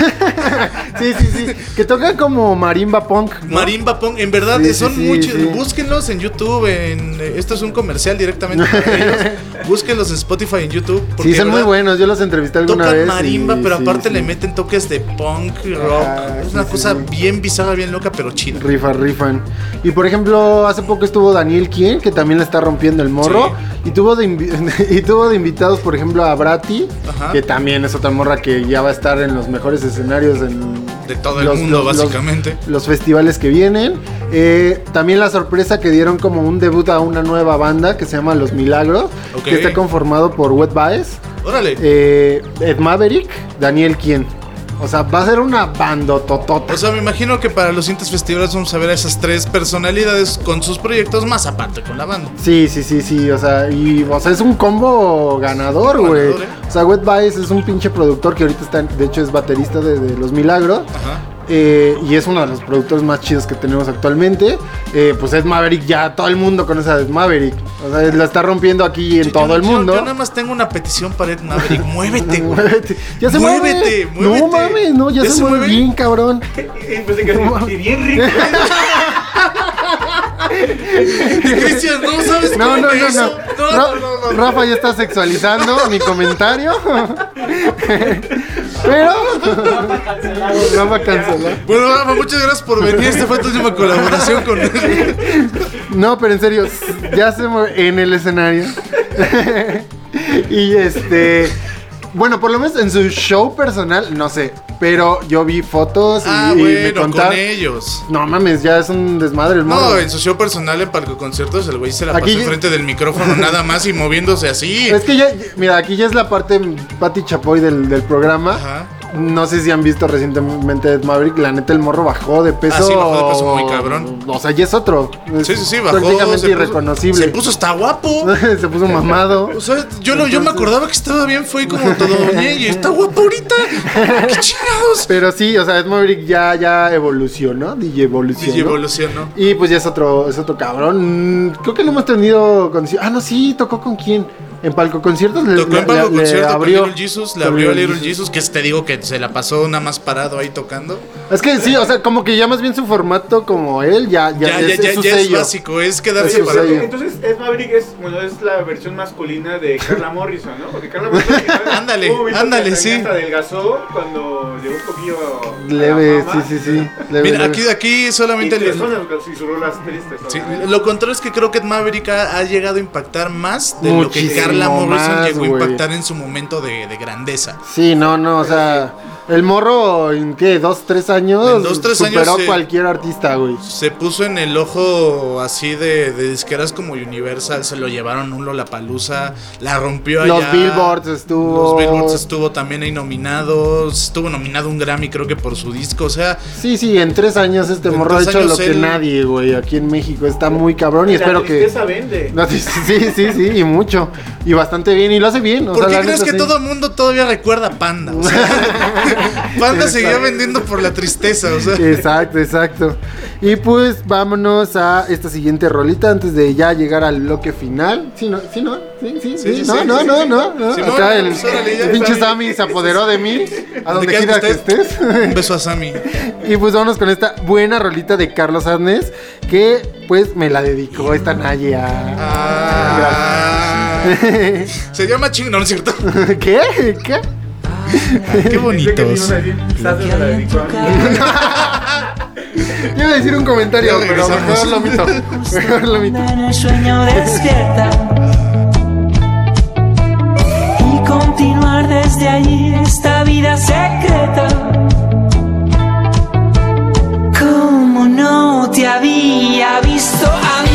Sí, sí, sí. que tocan como marimba punk. ¿no? Marimba Pong, en verdad, Sí, sí, son sí, chidos. Búsquenlos en YouTube. En, eh, esto es un comercial directamente para ellos. Búsquenlos en Spotify, en YouTube. porque Sí, son muy buenos. Yo los entrevisté alguna Tocan vez. y- marimba, pero aparte le meten toques de punk, rock. Ajá, es una cosa bien bizarra, bien loca, pero chida. Rifa, rifan. Y por ejemplo, hace poco estuvo Daniel Kien, que también le está rompiendo el morro. Y tuvo de y tuvo de invitados, por ejemplo, a Brati, Ajá. que también es otra morra que ya va a estar en los mejores escenarios en De todo el los- mundo, los- básicamente. los festivales que vienen. Eh, también la sorpresa que dieron como un debut a una nueva banda que se llama Los Milagros, que está conformado por Wet Baez, Órale. eh, Ed Maverick, Daniel Kien. O sea, va a ser una bandototota. O sea, me imagino que para los siguientes festivales vamos a ver a esas tres personalidades con sus proyectos, más aparte con la banda. Sí, sí, sí, sí, o sea, y o sea, es un combo ganador, güey. ¿eh? O sea, Wet Baez es un pinche productor que ahorita está, de hecho es baterista de, de Los Milagros. Ajá. Eh, y es uno de los productores más chidos que tenemos actualmente. Eh, pues Ed Maverick, ya todo el mundo conoce a Ed Maverick. O sea, la está rompiendo aquí en Yo- todo yo- el mundo. Yo, nada más tengo una petición para Ed Maverick. Muévete, güey. Muévete. Ya se Muévete, mueve. muévete. No mames, no, ya, ¿Ya se, se mueve mueve? bien, cabrón. Pensé que No, bien rico. Cristian, no sabes No, no, no, no. No, Ra- no, no. Rafa ya está sexualizando mi comentario. Pero. Rafa canceló. Bueno, Rafa, muchas gracias por venir. Esta fue tu última colaboración con él. No, pero en serio, ya se en el escenario. y este. Bueno, por lo menos en su show personal, no sé. Pero yo vi fotos y, Ah, y me bueno, con contaron. ellos. No mames, ya es un desmadre el No, morro. en su show personal en Palco Conciertos, el güey se la Aquí- pasó enfrente del micrófono nada más y moviéndose así. Es que ya, mira, aquí ya es la parte Pati Chapoy del, del programa. Ajá. No sé si han visto recientemente Ed Maverick. La neta, el morro bajó de peso. Ah, sí, bajó de peso muy cabrón. O sea, ya es otro. Sí, sí, sí, bajó. Prácticamente se puso- irreconocible. Se puso hasta guapo. Se puso mamado. O sea, yo, lo- yo me Entonces- acordaba que estaba bien, fue como todo y está guapo ahorita. ¡Qué chingados! Pero sí, o sea, Ed Maverick ya, ya evolucionó. DJ evolucionó. Y evolucionó. Y pues ya es otro, es otro cabrón. Mm, Creo que no hemos tenido con... Ah, no, sí, tocó con quién. En palco conciertos le, Tocó en le- Palco le Concierto con abrió. Little Jesus, le abrió a Little Jesus, que te digo que se la pasó nada más parado ahí tocando. Es que sí, o sea, como que ya más bien su formato como él, ya, ya, Ya, es, ya, es ya, su ya es sello. básico, es Es quedarse su parado. sello. Entonces, Ed Maverick es, bueno, es la versión masculina de Carla Morrison, ¿no? Porque Carla Morrison. Ándale, ándale, sí. Adelgazó cuando llegó un poquillo. a la Leve, sí, sí, sí. leve, Mira, leve. aquí, aquí Y solamente... le- personas, y sus rolas tristes. Sí, lo contrario es que creo que Ed Maverick ha, ha llegado a impactar más de lo que Muchísimo Carla Morrison más, llegó a impactar en su momento de, de grandeza. Sí, no, no, o sea, el morro en qué, dos, tres años, En dos, tres superó años, cualquier artista, güey. Se puso en el ojo así de, de disqueras como Universal, se lo llevaron un Lollapalooza, la rompió allá. Los Billboards estuvo. Los Billboards estuvo también ahí nominado, estuvo nominado un Grammy creo que por su disco, o sea, Sí, sí, en tres años este morro ha hecho lo que él- nadie, güey, aquí en México. Está muy cabrón y La espero que... tristeza vende. No, sí, sí, sí, sí, y mucho. Y bastante bien, y lo hace bien. O ¿por sea, qué crees que sí. todo el mundo todavía recuerda a Panda? O sea, Panda seguía vendiendo por la tristeza, o sea. Exacto, exacto. Y pues vámonos a esta siguiente rolita antes de ya llegar al bloque final. Sí, no, sí, no, sí, sí, sí, sí, no, no, no, no, no. Acá el, pues, el pinche Sammy. Se apoderó de mí, a donde ¿Dónde quiera que estés. Un beso a Sammy. Y pues vámonos con esta buena rolita de Carlos Arnes, que pues me la dedicó esta Naye a... Ah, se llama ching, no, no es cierto. ¿Qué? ¿Qué? Qué bonitos. a decir, "Quizás se la dedicó a mí". Iba a decir un comentario, pero mejor lo omito. Mejor lo omito. En el sueño despierta y continuar desde allí esta vida secreta. Como no te había visto antes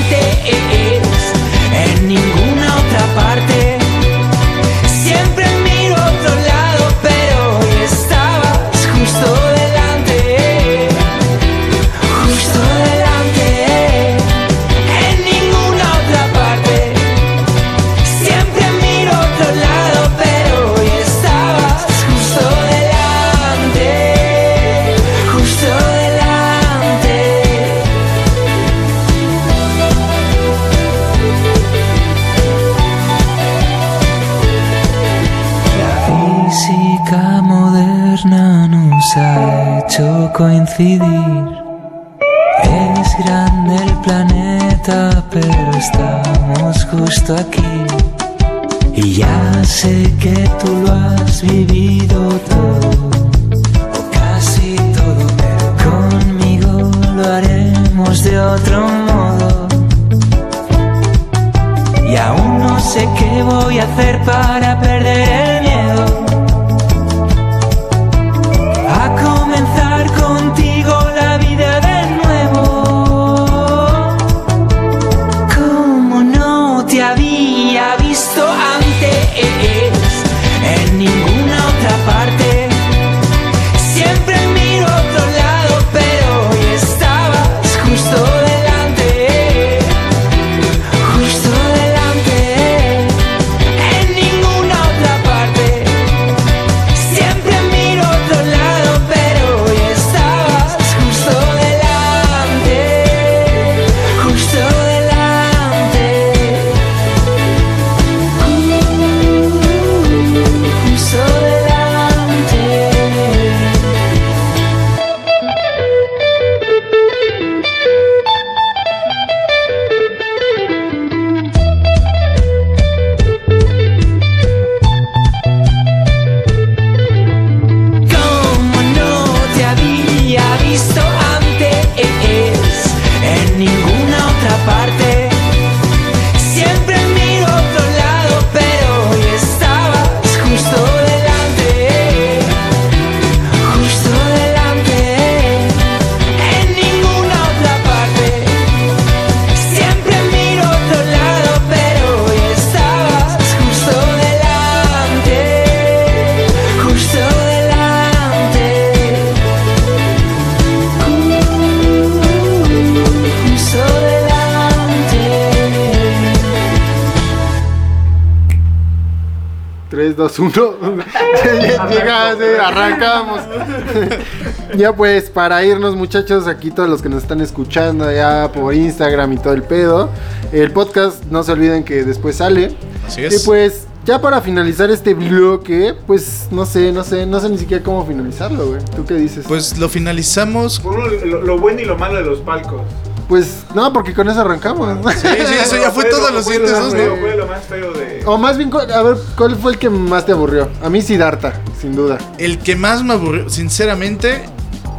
ya pues, para irnos muchachos, aquí todos los que nos están escuchando ya por Instagram y todo el pedo. El podcast, no se olviden que después sale. Así Y es. pues, ya para finalizar este bloque, pues no sé, no sé, no sé ni siquiera cómo finalizarlo, güey. ¿Tú qué dices? Pues lo finalizamos. Por uno, lo, lo bueno y lo malo de los palcos. Pues, no, porque con eso arrancamos. Sí, sí, eso ya fue todo lo- dos, feo, ¿no? Fue lo más feo de. O más bien, a ver, ¿cuál fue el que más te aburrió? A mí Siddhartha, sin duda. El que más me aburrió, sinceramente,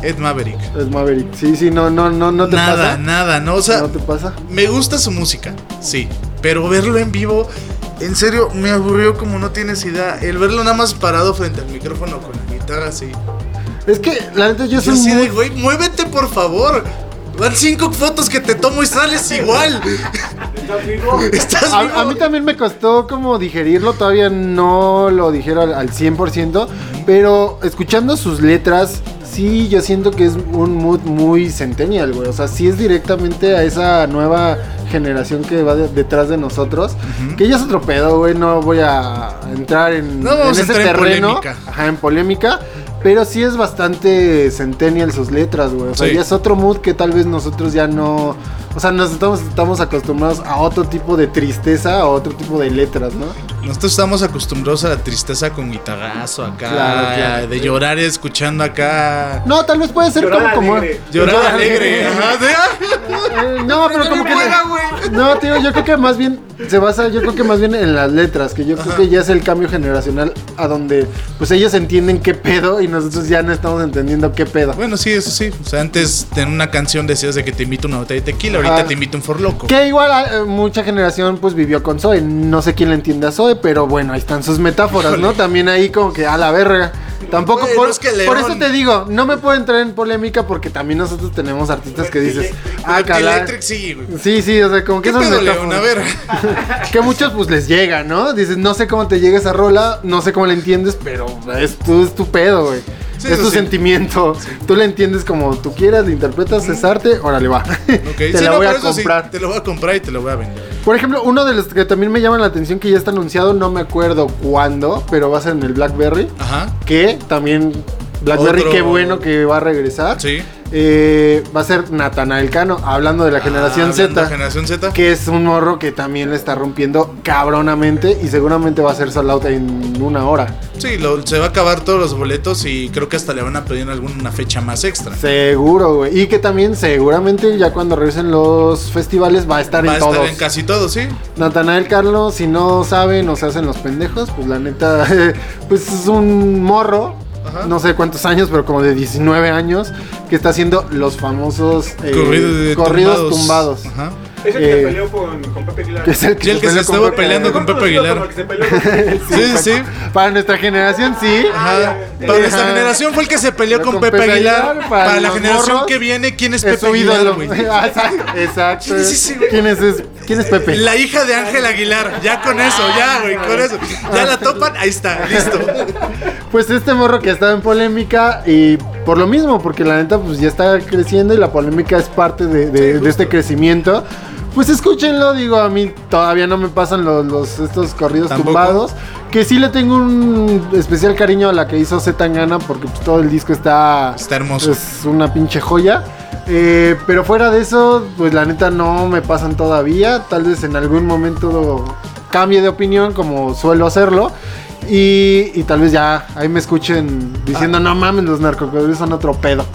Ed Maverick. Es Maverick. Sí, sí, no, no, no, no te nada, pasa. nada, no, o sea, no te pasa. me gusta su música, sí, pero verlo en vivo, en serio, me aburrió como no tienes idea. El verlo nada más parado frente al micrófono con la guitarra así. Es que, la neta, yo Yo soy así muy... de, güey, muévete por favor. Van cinco fotos que te tomo y sales igual. Estás A, vivo. a mí también me costó como digerirlo, todavía no lo dijeron al, al 100%, pero escuchando sus letras, sí, yo siento que es un mood muy centennial, güey. O sea, sí es directamente a esa nueva generación que va de- detrás de nosotros, que ya es otro pedo, güey, no voy a entrar en, No en ese entrar en terreno, polémica. ajá, en polémica. Pero sí es bastante centennial sus letras, güey. O sea, Sí. ya es otro mood que tal vez nosotros ya no... O sea, nos estamos, estamos acostumbrados a otro tipo de tristeza, a otro tipo de letras, ¿no? Nosotros estamos acostumbrados a la tristeza con guitarrazo acá, Claro, claro. de llorar escuchando acá. No, tal vez puede ser Llorar como... como alegre. Llorar alegre. Ajá, Eh, no, pero como que... juega, güey. No, tío, yo creo que más bien se basa, yo creo que más bien en las letras, que yo creo que ya es el cambio generacional a donde pues ellos entienden qué pedo y nosotros ya no estamos entendiendo qué pedo. Bueno, sí, eso sí. O sea, antes en una canción decías de que te invito una botella de tequila, ahorita te invito un forloco. Que igual eh, mucha generación pues vivió con Zoe. No sé quién le entiende a Zoe, pero bueno, ahí están sus metáforas, ¿no? También ahí como que a la verga. Tampoco Bueno, por, es que León- por eso te digo, no me puedo entrar en polémica porque también nosotros tenemos artistas que dices, ah, Electric sí, güey. Sí, sí, o sea, como que ¿Qué esas León? A metáforas. ver. que muchos pues les llega, ¿no? Dices, no sé cómo te llega esa rola, no sé cómo la entiendes, pero es tu, es tu pedo, güey. Sí, es tu sí. sentimiento. Tú la entiendes como tú quieras, la interpretas, es arte, órale va. Ok, te la no, voy a comprar. te lo voy a comprar y te lo voy a vender. Por ejemplo, uno de los que también me llama la atención que ya está anunciado, no me acuerdo cuándo, pero va a ser en el Blackberry. Ajá. Que también Blackberry, Otro- qué bueno que va a regresar. Sí. Eh, va a ser Natanael Cano, hablando de la generación Ah, de Z. Generación Z. Que es un morro que también le está rompiendo cabronamente y seguramente va a ser sold out en una hora. Sí, lo- se va a acabar todos los boletos y creo que hasta le van a pedir alguna fecha más extra. Seguro, güey. Y que también seguramente ya cuando regresen los festivales va a estar Va a estar todos. en casi todo, sí. Natanael Carlos, si no saben o se hacen los pendejos, pues la neta, pues es un morro, Ajá. no sé cuántos años, pero como de 19 años, que está haciendo los famosos eh, Corrido de corridos tumbados. Ajá. Es el que Eh, se peleó con, con Pepe Aguilar. Que es el que, Sí, el que se estaba peleando con. Pepe Aguilar. Sí, sí. Para nuestra generación, sí. Ajá. Para nuestra Ajá. generación fue el que se peleó con, Con Pepe, Aguilar. Aguilar, Para, para la generación morros, que viene, ¿quién es, Es Pepe Aguilar? Ah, exacto, exacto. Sí, sí, sí, güey. ¿Quién es, es- ¿Quién es Pepe? La hija de Ángel Aguilar. Ya con eso, ya, güey, con eso. Ya la topan, ahí está, listo. Pues este morro que estaba en polémica y por lo mismo, porque la neta pues ya está creciendo y la polémica es parte de, de- de este crecimiento. Pues escúchenlo, digo, a mí todavía no me pasan los, los- estos corridos ¿Tampoco? tumbados. Que sí le tengo un especial cariño a la que hizo Z Tangana porque pues, todo el disco está... Está hermoso. Es una pinche joya. Eh, pero fuera de eso, pues la neta no me pasan todavía. Tal vez en algún momento cambie de opinión como suelo hacerlo. Y, y tal vez ya ahí me escuchen Ah. diciendo, no mames, los narcocorridos son otro pedo.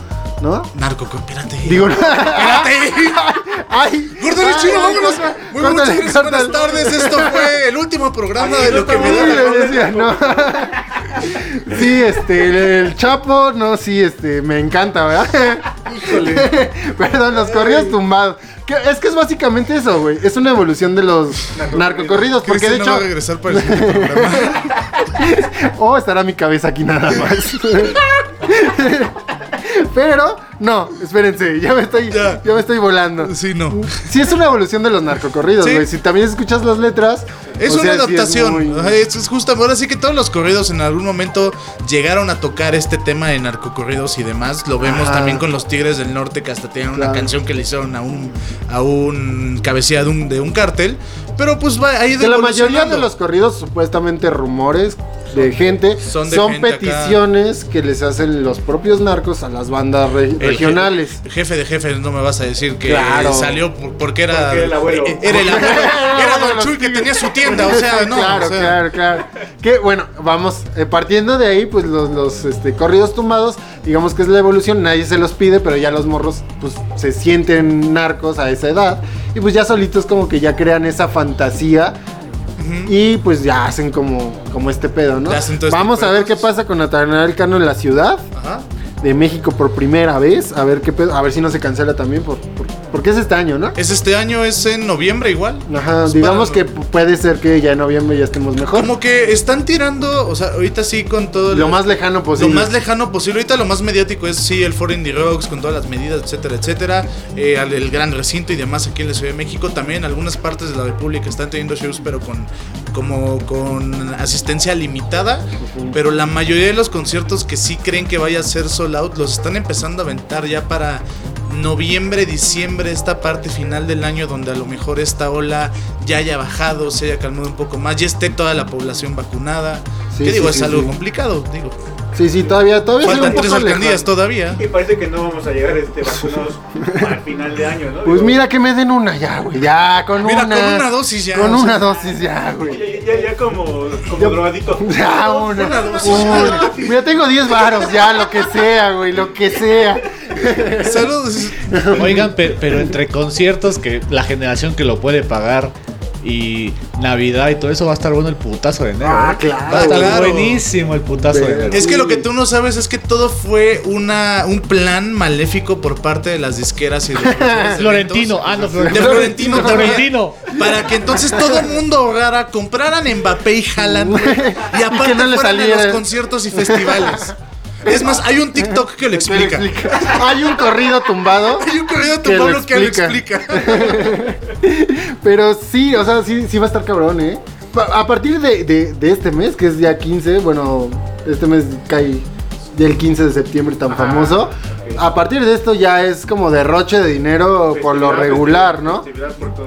¿No? Narco, espérate. Digo, espérate. ay, Gordo y ay, chino, ay, vámonos. Muy buenas córtale, tardes, buenas tardes. Esto fue el último programa de lo que me da la decía, no. Sí, este, el Chapo, no, sí, este, me encanta, ¿verdad? Híjole. Perdón, los corridos tumbados. Que- es que es básicamente eso, güey. Es una evolución de los narcocorridos. Porque de no va hecho. a regresar para el siguiente programa. Oh, estará mi cabeza aquí nada más. Pero, no, espérense, ya me estoy, Ya. ya, me estoy volando. Sí, no. Sí, es una evolución de los narcocorridos, Sí. güey. Si también escuchas las letras. Es una sea, sí adaptación. muy- Es, es justo ahora sí que todos los corridos en algún momento llegaron a tocar este tema de narcocorridos y demás. Lo vemos también con los Tigres del Norte que hasta tienen una canción que le hicieron a un a un cabecilla de un, de un cártel. Pero pues va ahí Que la mayoría de los corridos, supuestamente rumores, de gente. Son Son, acá. peticiones que les hacen los propios narcos a las bandas re- El je- regionales. jefe de jefes, no me vas a decir que Claro. salió por- porque era. Porque el abuelo. eh, Era el abuelo. Era Don Chuy que tenía su tienda, o sea, no. claro, o sea, claro, claro. Que bueno, vamos, eh, partiendo de ahí, pues los, los, este, corridos tumbados, digamos que es la evolución, nadie se los pide, pero ya los morros, pues se sienten narcos a esa edad. Y pues ya solitos como que ya crean esa fantasía. Y pues ya hacen como, como este pedo, ¿no? Este Vamos a ver qué pasa con Natanael Cano en la ciudad Ajá. de México por primera vez. A ver qué pedo, a ver si no se cancela también por, por- porque es este año, ¿no? Es este año, es en noviembre igual. Ajá, Es digamos para- que pu- puede ser que ya en noviembre ya estemos mejor. Como que están tirando, o sea, ahorita sí con todo Lo más lejano Lo posible. más lejano posible. Ahorita lo más mediático es sí el Foro Indie Rocks con todas las medidas, etcétera, etcétera. Eh, el gran recinto y demás aquí en la Ciudad de México. También algunas partes de la República están teniendo shows, pero con como con asistencia limitada. Pero la mayoría de los conciertos que sí creen que vaya a ser sold out los están empezando a aventar ya para noviembre, diciembre, esta parte final del año donde a lo mejor esta ola ya haya bajado, se haya calmado un poco más, ya esté toda la población vacunada. Sí, que digo, sí, es sí, algo complicado, digo. Sí, sí, todavía, todavía Faltan un tres alcaldías todavía. Y parece que no vamos a llegar este, vacunados al final de año, ¿no? Pues Digo, mira que me den una ya, güey. Ya, con Mira, una. con una dosis ya, Con o sea. una dosis ya, güey. Ya, ya, ya como, como Ya- drogadito. Ya, una. Una dosis. una. Mira, tengo 10 varos ya, lo que sea, güey, lo que sea. Saludos. Oigan, pe- pero entre conciertos que la generación que lo puede pagar y Navidad y todo eso va a estar bueno el putazo de enero. Ah, ¿eh? claro. Va a estar Claro. buenísimo el putazo de enero. Es que lo que tú no sabes es que todo fue una un plan maléfico por parte de las disqueras y de Florentino, ah, no, Florentino. De. Florentino. Para que entonces todo el mundo ahorrara, compraran Mbappé y Haaland y aparte no fueran a los conciertos y festivales. Es más, hay un TikTok que lo explica. Hay un corrido tumbado. Hay un corrido de Que tu lo pueblo que lo explica. Pero sí, o sea, sí, sí va a estar cabrón, ¿eh? A partir de, de- de este mes, que es ya 15, bueno, este mes cae ya el 15 de septiembre tan famoso. A partir de esto ya es como derroche de dinero por lo regular, ¿no? Sí,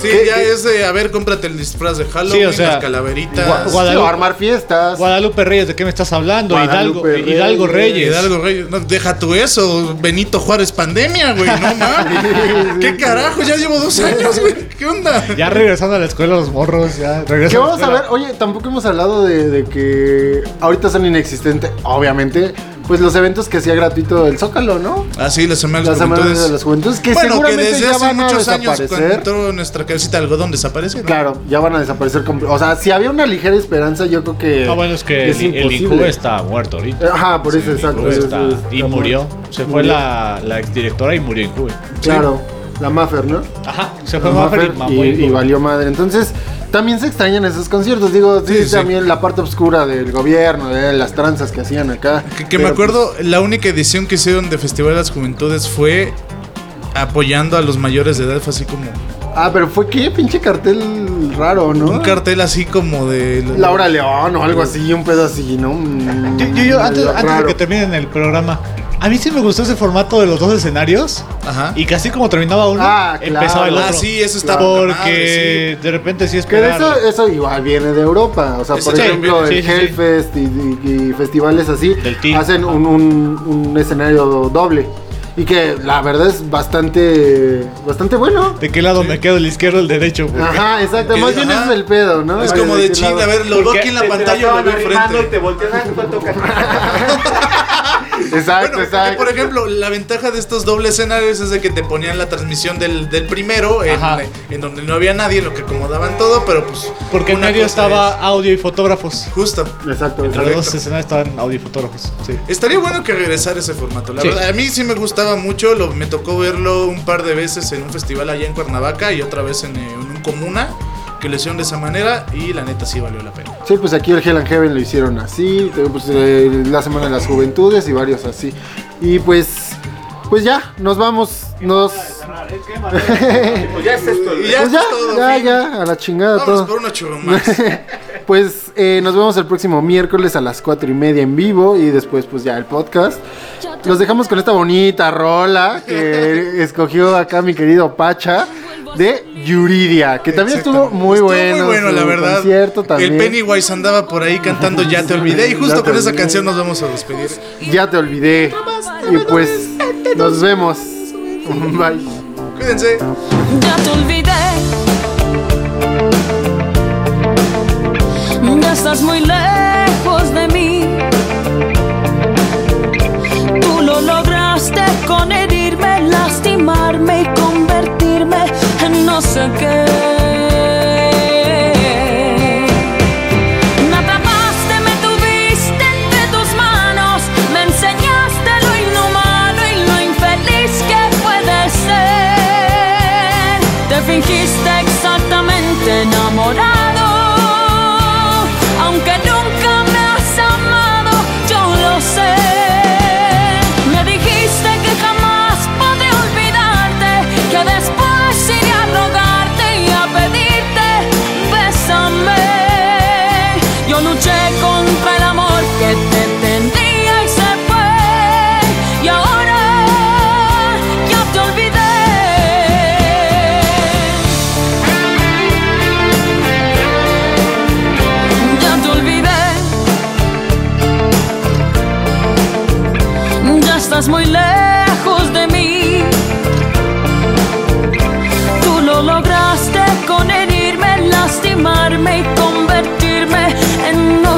¿Qué- ya qué? es de, a ver, cómprate el disfraz de Halloween, Sí, o sea, las calaveritas. Gua- Sí, Guadalupe- o armar fiestas. Guadalupe Reyes, ¿de qué me estás hablando? Hidalgo, Guadalupe Hidalgo Reyes. Hidalgo Reyes, no, deja tú eso, Benito Juárez pandemia, güey, no mames. ¿Qué carajo? Ya llevo dos años, güey. ¿Qué onda? Ya regresando a la escuela los morros, ya ¿Qué la vamos a ver? Oye, tampoco hemos hablado de, de que ahorita son inexistentes, obviamente, pues los eventos que hacía gratuito el Zócalo, ¿no? Ah, sí, la semana de Las semanas juventudes. de las juventudes, que bueno, que seguramente desde ya hace van a muchos años cuando nuestra cabecita de algodón desapareció. ¿no? Claro, ya van a desaparecer. O sea, si había una ligera esperanza, yo creo que. Ah, bueno, es que el, el. Incuba está muerto ahorita. Eh, Ajá, por eso, El exacto. Está- es- y está murió. Se fue Murió. la, la exdirectora y murió Incuba. Claro, la Maffer, ¿no? Ajá, se fue La Maffer y y, y valió madre. Entonces, también se extrañan esos conciertos. Digo, sí, Sí, sí. también la parte oscura del gobierno, de las tranzas que hacían acá. Que, que me acuerdo, la única edición que hicieron de Festival de las Juventudes fue apoyando a los mayores de edad. Fue así como pues, ah, pero fue qué pinche cartel raro, ¿no? un cartel así como de. Laura León o algo así, un pedo así, ¿no? Mm, Yo, yo- yo, antes, medio antes de que terminen el programa, a mí sí me gustó ese formato de los dos escenarios. Ajá. Y casi como terminaba uno, Ah, claro. empezaba el otro. Ah, sí, eso está Porque de repente sí es Que eso, eso igual viene de Europa. O sea, Eso por ejemplo, sí, el sí, sí. Hellfest y, y- y festivales así hacen un, un- un escenario doble. Y que la verdad es bastante bastante bueno. ¿De qué lado me quedo? ¿El izquierdo o el derecho? güey? Ajá, exacto. Más bien es el pedo, ¿no? Es como de lado. a ver, lo veo Porque aquí en la pantalla lo veo enfrente. te volteas, ¿cuánto Exacto, Bueno, exacto. que, por ejemplo, la ventaja de estos dobles escenarios es de que te ponían la transmisión del, del primero, en, donde no había nadie, lo que acomodaban todo, pero pues. Porque en medio estaba es- audio y fotógrafos. Justo. Exacto, Entre los dos escenarios estaban audio y fotógrafos. Sí. Estaría bueno que regresara ese formato. La Sí. verdad, a mí sí me gustaba mucho. Lo, me tocó verlo un par de veces en un festival allá en Cuernavaca y otra vez en, eh, en un comuna que lo hicieron de esa manera y la neta sí valió la pena. Sí, pues aquí el Hell and Heaven lo hicieron así, luego, pues, eh, la Semana de las Juventudes y varios así. Y pues, pues ya, nos vamos, nos... Pues ya es esto. Y ya Pues ya, es todo, ya, ya, a la chingada Vámonos todo. por una. Pues eh, nos vemos el próximo miércoles a las cuatro y media en vivo y después pues ya el podcast. Los dejamos con esta bonita rola que escogió acá mi querido Pacha de Yuridia, que también estuvo muy bueno. Muy bueno, la verdad. El Pennywise andaba por ahí cantando Ya te olvidé y justo con esa canción nos vamos a despedir. Ya te olvidé. Y pues nos vemos. Bye. Cuídense. Ya te olvidé. Ya estás muy lejos de mí. Tú lo lograste con herirme, lastimarme y convertirme no sé qué. Me tuviste entre tus manos. Me enseñaste lo inhumano y lo infeliz que puede ser. Te fingiste.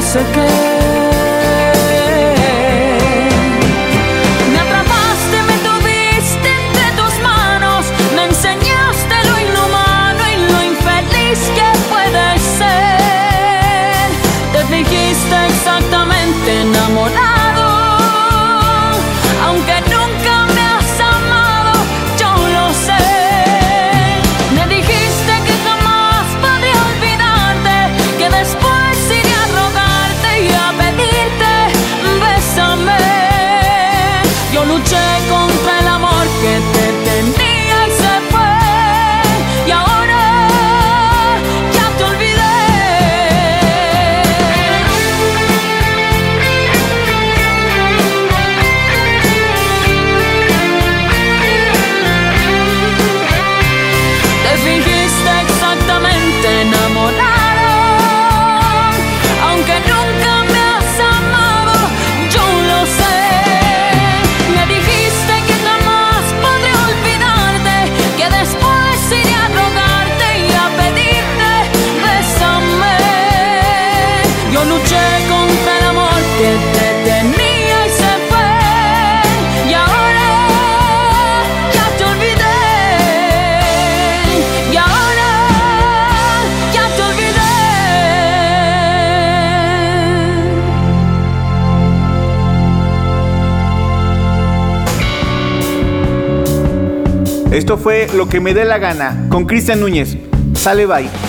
sé que Esto fue Lo que me dé la gana con Cristian Núñez. Sale bye.